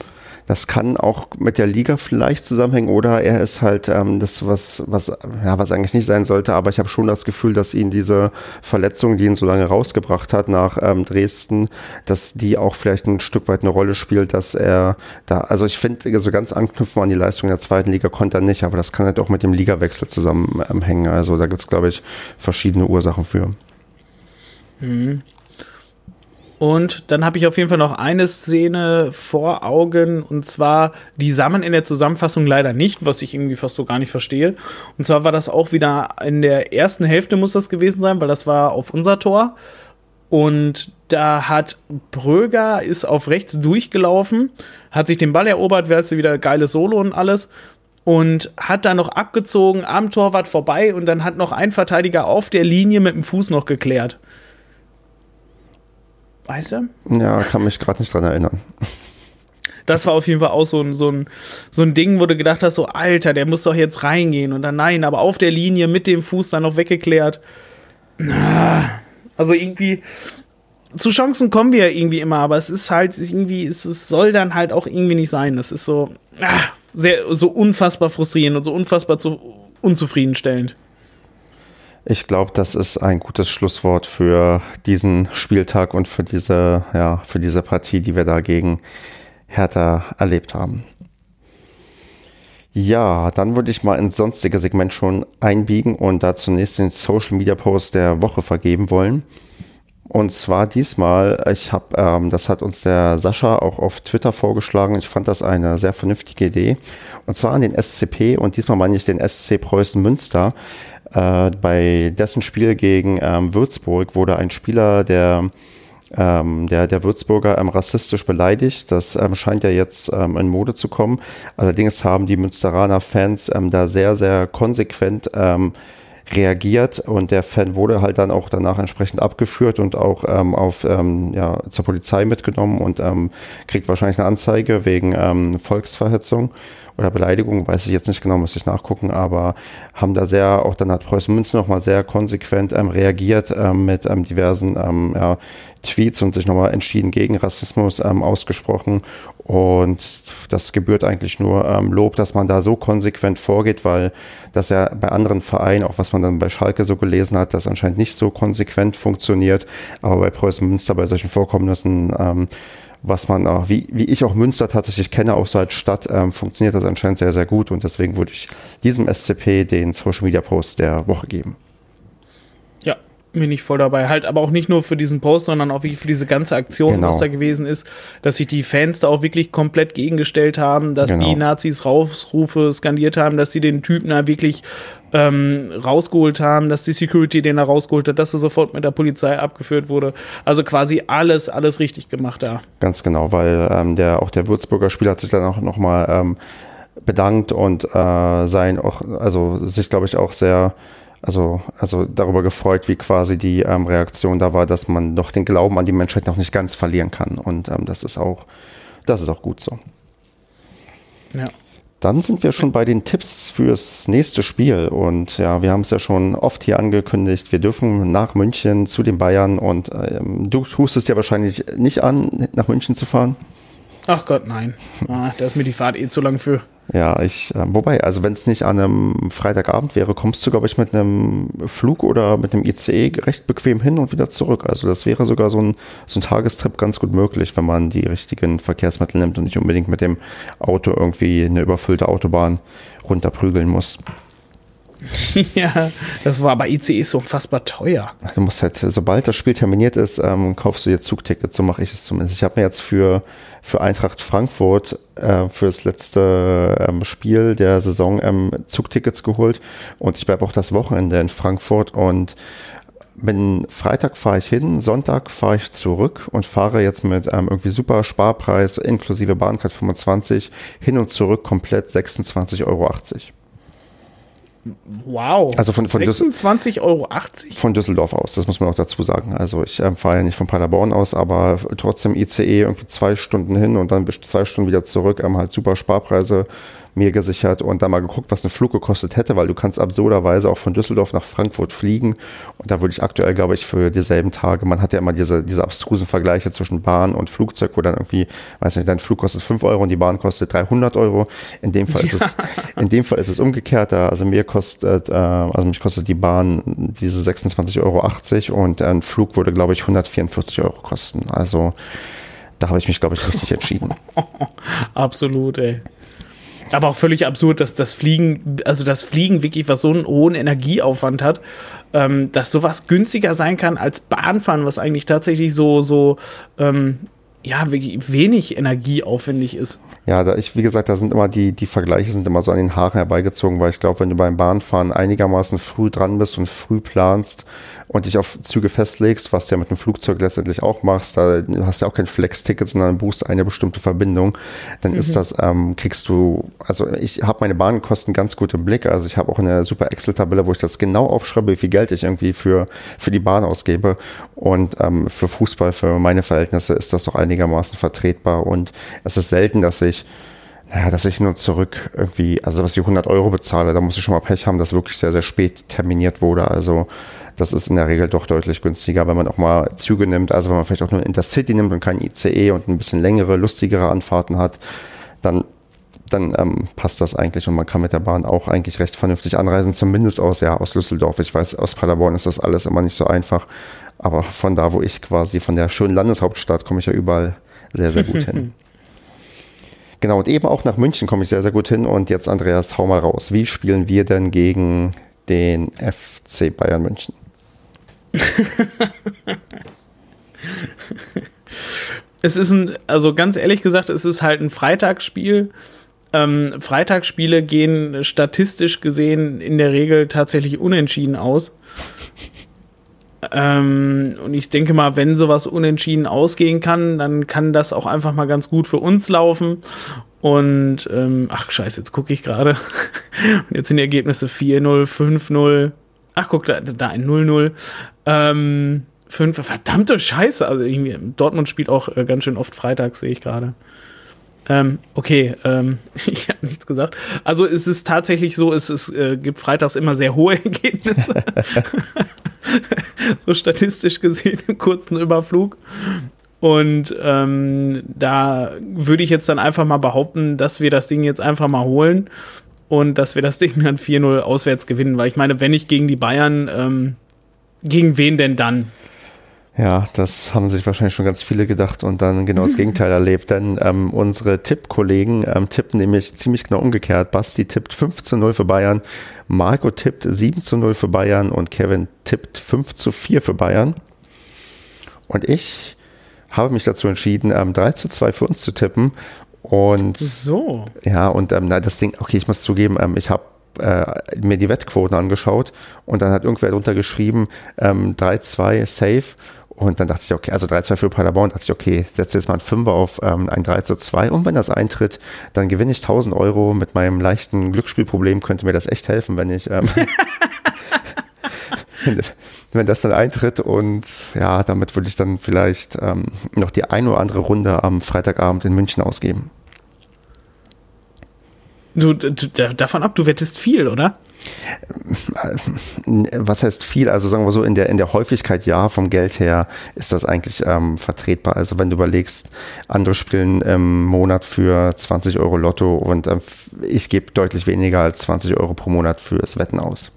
Das kann auch mit der Liga vielleicht zusammenhängen oder er ist halt ähm, das, was, was, ja, was eigentlich nicht sein sollte, aber ich habe schon das Gefühl, dass ihn diese Verletzung, die ihn so lange rausgebracht hat nach ähm, Dresden, dass die auch vielleicht ein Stück weit eine Rolle spielt, dass er da, also ich finde, so ganz anknüpfen an die Leistung der zweiten Liga konnte er nicht, aber das kann halt auch mit dem Ligawechsel zusammenhängen. Also da gibt es, glaube ich, verschiedene Ursachen für. Mhm. Und dann habe ich auf jeden Fall noch eine Szene vor Augen und zwar, die sah in der Zusammenfassung leider nicht, was ich irgendwie fast so gar nicht verstehe. Und zwar war das auch wieder in der ersten Hälfte muss das gewesen sein, weil das war auf unser Tor. Und da hat Bröger ist auf rechts durchgelaufen, hat sich den Ball erobert, wäre es wieder geiles Solo und alles und hat dann noch abgezogen am Torwart vorbei und dann hat noch ein Verteidiger auf der Linie mit dem Fuß noch geklärt. Weißt du? Ja, kann mich gerade nicht dran erinnern. Das war auf jeden Fall auch so ein, so, ein, so ein Ding, wo du gedacht hast, so, Alter, der muss doch jetzt reingehen. Und dann nein, aber auf der Linie mit dem Fuß dann noch weggeklärt. Also irgendwie, zu Chancen kommen wir ja irgendwie immer, aber es ist halt irgendwie, es, es soll dann halt auch irgendwie nicht sein. Das ist so, ah, sehr, so unfassbar frustrierend und so unfassbar zu, unzufriedenstellend. Ich glaube, das ist ein gutes Schlusswort für diesen Spieltag und für diese, ja, für diese Partie, die wir da gegen Hertha erlebt haben. Ja, dann würde ich mal ins sonstige Segment schon einbiegen und da zunächst den Social Media Post der Woche vergeben wollen. Und zwar diesmal, ich habe, ähm, das hat uns der Sascha auch auf Twitter vorgeschlagen. Ich fand das eine sehr vernünftige Idee. Und zwar an den SCP und diesmal meine ich den SC Preußen Münster. Äh, bei dessen Spiel gegen ähm, Würzburg wurde ein Spieler der ähm, der, der Würzburger ähm, rassistisch beleidigt. Das ähm, scheint ja jetzt ähm, in Mode zu kommen. Allerdings haben die Münsteraner Fans ähm, da sehr, sehr konsequent reagiert und der Fan wurde halt dann auch danach entsprechend abgeführt und auch ähm, auf ähm, ja, zur Polizei mitgenommen und ähm, kriegt wahrscheinlich eine Anzeige wegen ähm, Volksverhetzung oder Beleidigung, weiß ich jetzt nicht genau, muss ich nachgucken, aber haben da sehr, auch dann hat Preußen Münzen nochmal sehr konsequent ähm, reagiert ähm, mit ähm, diversen ähm, ja, Tweets und sich nochmal entschieden gegen Rassismus ähm, ausgesprochen. Und das gebührt eigentlich nur ähm, Lob, dass man da so konsequent vorgeht, weil das ja bei anderen Vereinen, auch was man dann bei Schalke so gelesen hat, das anscheinend nicht so konsequent funktioniert. Aber bei Preußen Münster, bei solchen Vorkommnissen, ähm, was man auch, wie, wie ich auch Münster tatsächlich kenne, auch so als Stadt, ähm, funktioniert das anscheinend sehr, sehr gut. Und deswegen würde ich diesem SCP den Social Media Post der Woche geben bin ich voll dabei. Halt aber auch nicht nur für diesen Post, sondern auch wirklich für diese ganze Aktion, genau. was da gewesen ist, dass sich die Fans da auch wirklich komplett gegengestellt haben, dass genau. die Nazis Rausrufe skandiert haben, dass sie den Typen da wirklich ähm, rausgeholt haben, dass die Security den da rausgeholt hat, dass er sofort mit der Polizei abgeführt wurde. Also quasi alles, alles richtig gemacht da. Ganz genau, weil ähm, der auch der Würzburger Spieler hat sich dann auch nochmal ähm, bedankt und äh, sein auch, also sich glaube ich auch sehr also, also darüber gefreut, wie quasi die ähm, Reaktion da war, dass man doch den Glauben an die Menschheit noch nicht ganz verlieren kann. Und ähm, das ist auch, das ist auch gut so. Ja. Dann sind wir schon bei den Tipps fürs nächste Spiel. Und ja, wir haben es ja schon oft hier angekündigt. Wir dürfen nach München zu den Bayern. Und ähm, du tust es dir wahrscheinlich nicht an, nach München zu fahren. Ach Gott, nein. Ah, da ist mir die Fahrt eh zu lang für. Ja, ich, äh, wobei, also wenn es nicht an einem Freitagabend wäre, kommst du, glaube ich, mit einem Flug oder mit einem ICE recht bequem hin und wieder zurück. Also das wäre sogar so ein, so ein Tagestrip ganz gut möglich, wenn man die richtigen Verkehrsmittel nimmt und nicht unbedingt mit dem Auto irgendwie eine überfüllte Autobahn runterprügeln muss. ja, das war aber ICE so unfassbar teuer. Du musst halt, sobald das Spiel terminiert ist, ähm, kaufst du dir Zugtickets. So mache ich es zumindest. Ich habe mir jetzt für, für Eintracht Frankfurt äh, für das letzte ähm, Spiel der Saison ähm, Zugtickets geholt und ich bleibe auch das Wochenende in Frankfurt und bin Freitag fahre ich hin, Sonntag fahre ich zurück und fahre jetzt mit ähm, irgendwie super Sparpreis inklusive Bahncard 25 hin und zurück komplett 26,80 Euro. Wow. Also von, von 26,80 Euro? Von Düsseldorf aus, das muss man auch dazu sagen. Also ich äh, fahre ja nicht von Paderborn aus, aber trotzdem ICE irgendwie zwei Stunden hin und dann bis zwei Stunden wieder zurück. Ähm, halt super Sparpreise mir gesichert und da mal geguckt, was ein Flug gekostet hätte, weil du kannst absurderweise auch von Düsseldorf nach Frankfurt fliegen. Und da würde ich aktuell, glaube ich, für dieselben Tage, man hat ja immer diese, diese abstrusen Vergleiche zwischen Bahn und Flugzeug, wo dann irgendwie, weiß nicht, dein Flug kostet 5 Euro und die Bahn kostet 300 Euro. In dem Fall ist es, in dem Fall ist es umgekehrt. Also mir kostet, äh, also mich kostet die Bahn diese 26,80 Euro und ein Flug würde, glaube ich, 144 Euro kosten. Also, da habe ich mich, glaube ich, richtig entschieden. Absolut, ey. Aber auch völlig absurd, dass das Fliegen, also das Fliegen wirklich was so einen hohen Energieaufwand hat, ähm, dass sowas günstiger sein kann als Bahnfahren, was eigentlich tatsächlich so, so, ähm, ja, wenig energieaufwendig ist. Ja, da ich, wie gesagt, da sind immer die, die Vergleiche sind immer so an den Haaren herbeigezogen, weil ich glaube, wenn du beim Bahnfahren einigermaßen früh dran bist und früh planst, und dich auf Züge festlegst, was du ja mit dem Flugzeug letztendlich auch machst, da hast du ja auch kein Flex-Ticket, sondern buchst eine bestimmte Verbindung, dann mhm. ist das, ähm, kriegst du, also ich habe meine Bahnkosten ganz gut im Blick, also ich habe auch eine super Excel-Tabelle, wo ich das genau aufschreibe, wie viel Geld ich irgendwie für, für die Bahn ausgebe und ähm, für Fußball, für meine Verhältnisse ist das doch einigermaßen vertretbar und es ist selten, dass ich naja, dass ich nur zurück irgendwie, also was ich 100 Euro bezahle, da muss ich schon mal Pech haben, dass wirklich sehr, sehr spät terminiert wurde. Also das ist in der Regel doch deutlich günstiger, wenn man auch mal Züge nimmt. Also wenn man vielleicht auch nur ein Intercity nimmt und kein ICE und ein bisschen längere, lustigere Anfahrten hat, dann, dann ähm, passt das eigentlich und man kann mit der Bahn auch eigentlich recht vernünftig anreisen, zumindest aus, ja, aus Düsseldorf. Ich weiß, aus Paderborn ist das alles immer nicht so einfach, aber von da, wo ich quasi, von der schönen Landeshauptstadt, komme ich ja überall sehr, sehr gut hin. Genau, und eben auch nach München komme ich sehr, sehr gut hin. Und jetzt, Andreas, hau mal raus. Wie spielen wir denn gegen den FC Bayern München? es ist ein, also ganz ehrlich gesagt, es ist halt ein Freitagsspiel. Ähm, Freitagsspiele gehen statistisch gesehen in der Regel tatsächlich unentschieden aus. Ähm, und ich denke mal, wenn sowas unentschieden ausgehen kann, dann kann das auch einfach mal ganz gut für uns laufen. Und ähm, ach scheiße, jetzt gucke ich gerade. jetzt sind die Ergebnisse 4-0, 5-0. Ach guck, da, da ein 0-0. Ähm, 5, verdammte Scheiße. Also irgendwie, Dortmund spielt auch äh, ganz schön oft freitags, sehe ich gerade. Ähm, okay, ähm, ich habe nichts gesagt. Also es ist tatsächlich so, es, es äh, gibt freitags immer sehr hohe Ergebnisse. so statistisch gesehen im kurzen Überflug. Und ähm, da würde ich jetzt dann einfach mal behaupten, dass wir das Ding jetzt einfach mal holen und dass wir das Ding dann 4-0 auswärts gewinnen. Weil ich meine, wenn nicht gegen die Bayern, ähm, gegen wen denn dann? Ja, das haben sich wahrscheinlich schon ganz viele gedacht und dann genau das Gegenteil erlebt. Denn ähm, unsere Tippkollegen ähm, tippen nämlich ziemlich genau umgekehrt. Basti tippt 5 zu 0 für Bayern, Marco tippt 7 zu 0 für Bayern und Kevin tippt 5 zu 4 für Bayern. Und ich habe mich dazu entschieden, ähm, 3 zu 2 für uns zu tippen. Und so. Ja, und ähm, na, das Ding, okay, ich muss zugeben, ähm, ich habe äh, mir die Wettquoten angeschaut und dann hat irgendwer drunter geschrieben, ähm, 3-2 safe und dann dachte ich, okay, also 3-2 für Paderborn, dachte ich, okay, setze jetzt mal ein Fünfer auf ähm, ein 3 zu 2 und wenn das eintritt, dann gewinne ich 1000 Euro. Mit meinem leichten Glücksspielproblem könnte mir das echt helfen, wenn ich, ähm, wenn das dann eintritt und ja, damit würde ich dann vielleicht ähm, noch die ein oder andere Runde am Freitagabend in München ausgeben. Du, du, davon ab, du wettest viel, oder? Was heißt viel? Also sagen wir so, in der, in der Häufigkeit ja, vom Geld her ist das eigentlich ähm, vertretbar. Also wenn du überlegst, andere spielen im Monat für 20 Euro Lotto und ähm, ich gebe deutlich weniger als 20 Euro pro Monat fürs Wetten aus.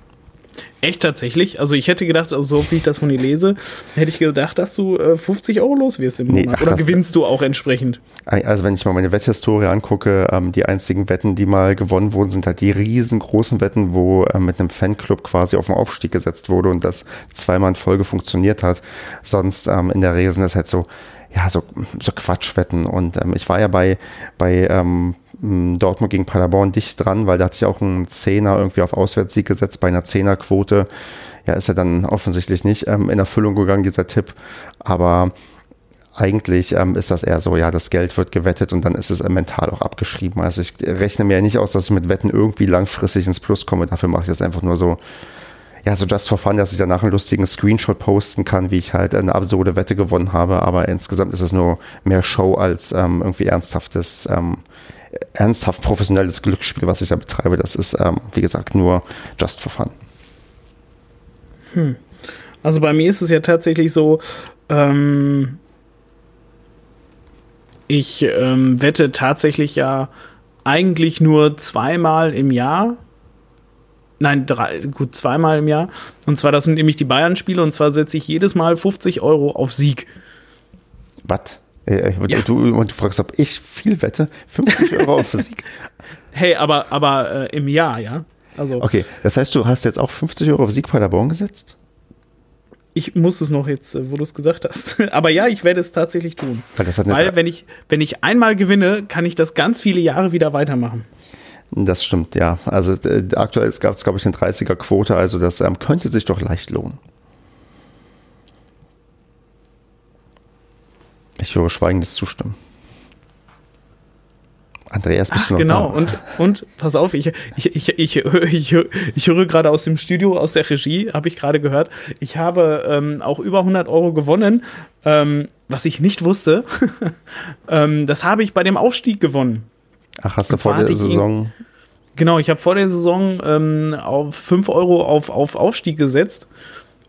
Echt tatsächlich? Also ich hätte gedacht, also so wie ich das von dir lese, hätte ich gedacht, dass du äh, 50 Euro los wirst im Monat. Nee, ach, Oder gewinnst du auch entsprechend? Also wenn ich mal meine Wetthistorie angucke, ähm, die einzigen Wetten, die mal gewonnen wurden, sind halt die riesengroßen Wetten, wo äh, mit einem Fanclub quasi auf den Aufstieg gesetzt wurde und das zweimal in Folge funktioniert hat. Sonst ähm, in der Regel sind das halt so ja, so, so Quatschwetten. Und ähm, ich war ja bei, bei ähm, Dortmund gegen Paderborn dicht dran, weil da hatte ich auch einen Zehner irgendwie auf Auswärtssieg gesetzt bei einer Zehnerquote. Ja, ist ja dann offensichtlich nicht ähm, in Erfüllung gegangen, dieser Tipp. Aber eigentlich ähm, ist das eher so, ja, das Geld wird gewettet und dann ist es äh, mental auch abgeschrieben. Also ich rechne mir ja nicht aus, dass ich mit Wetten irgendwie langfristig ins Plus komme. Dafür mache ich das einfach nur so, ja, so just for fun, dass ich danach einen lustigen Screenshot posten kann, wie ich halt eine absurde Wette gewonnen habe. Aber insgesamt ist es nur mehr Show als ähm, irgendwie ernsthaftes, ähm, ernsthaft professionelles Glücksspiel, was ich da betreibe. Das ist, ähm, wie gesagt, nur just for fun. Hm. Also bei mir ist es ja tatsächlich so, ähm, ich ähm, wette tatsächlich ja eigentlich nur zweimal im Jahr Nein, drei, gut, zweimal im Jahr. Und zwar, das sind nämlich die Bayern-Spiele und zwar setze ich jedes Mal 50 Euro auf Sieg. Was? Äh, ja. Du, und du fragst, ob ich viel wette? 50 Euro auf Sieg? Hey, aber, aber äh, im Jahr, ja? Also, okay, das heißt, du hast jetzt auch 50 Euro auf Sieg Paderborn gesetzt? Ich muss es noch jetzt, äh, wo du es gesagt hast. aber ja, ich werde es tatsächlich tun. Weil, Weil wenn, ich, wenn ich einmal gewinne, kann ich das ganz viele Jahre wieder weitermachen. Das stimmt, ja. Also äh, aktuell gab es, glaube ich, eine 30er-Quote, also das ähm, könnte sich doch leicht lohnen. Ich höre schweigendes Zustimmen. Andreas, bist Ach, du noch genau. da? und, und pass auf, ich, ich, ich, ich, ich, ich höre gerade aus dem Studio, aus der Regie, habe ich gerade gehört, ich habe ähm, auch über 100 Euro gewonnen, ähm, was ich nicht wusste. ähm, das habe ich bei dem Aufstieg gewonnen. Ach, hast du vor der Saison? Genau, ich habe vor der Saison ähm, auf 5 Euro auf, auf Aufstieg gesetzt.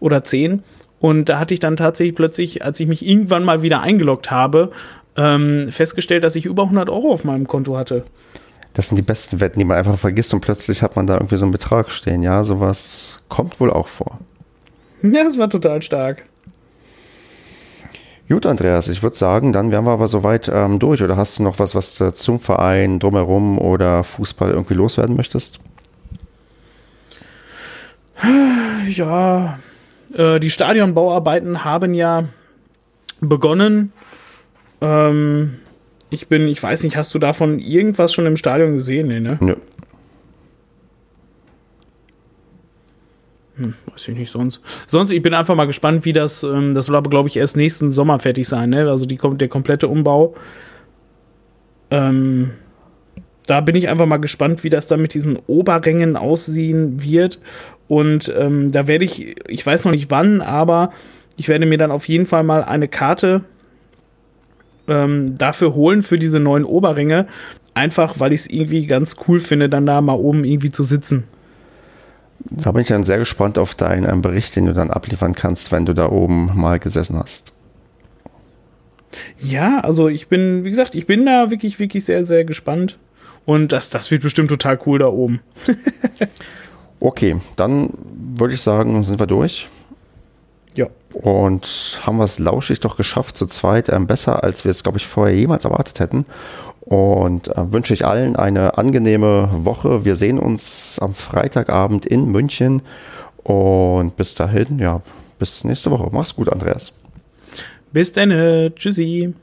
oder 10. Und da hatte ich dann tatsächlich plötzlich, als ich mich irgendwann mal wieder eingeloggt habe, ähm, festgestellt, dass ich über 100 Euro auf meinem Konto hatte. Das sind die besten Wetten, die man einfach vergisst und plötzlich hat man da irgendwie so einen Betrag stehen. Ja, sowas kommt wohl auch vor. Ja, das war total stark. Gut, Andreas, ich würde sagen, dann wären wir aber soweit ähm, durch. Oder hast du noch was, was du zum Verein drumherum oder Fußball irgendwie loswerden möchtest? Ja, äh, die Stadionbauarbeiten haben ja begonnen. Ähm, ich bin, ich weiß nicht, hast du davon irgendwas schon im Stadion gesehen? Nee, ne? Nö. Hm, weiß ich nicht sonst. Sonst, ich bin einfach mal gespannt, wie das, ähm, das soll aber, glaube ich, erst nächsten Sommer fertig sein, ne? Also die, der komplette Umbau. Ähm, da bin ich einfach mal gespannt, wie das dann mit diesen Oberrängen aussehen wird. Und ähm, da werde ich, ich weiß noch nicht wann, aber ich werde mir dann auf jeden Fall mal eine Karte ähm, dafür holen, für diese neuen Oberränge. Einfach, weil ich es irgendwie ganz cool finde, dann da mal oben irgendwie zu sitzen. Da bin ich dann sehr gespannt auf deinen Bericht, den du dann abliefern kannst, wenn du da oben mal gesessen hast. Ja, also ich bin, wie gesagt, ich bin da wirklich, wirklich sehr, sehr gespannt. Und das, das wird bestimmt total cool da oben. okay, dann würde ich sagen, sind wir durch. Ja. Und haben wir es lauschig doch geschafft, zu zweit ähm, besser, als wir es, glaube ich, vorher jemals erwartet hätten. Und äh, wünsche ich allen eine angenehme Woche. Wir sehen uns am Freitagabend in München. Und bis dahin, ja, bis nächste Woche. Mach's gut, Andreas. Bis dann. Tschüssi.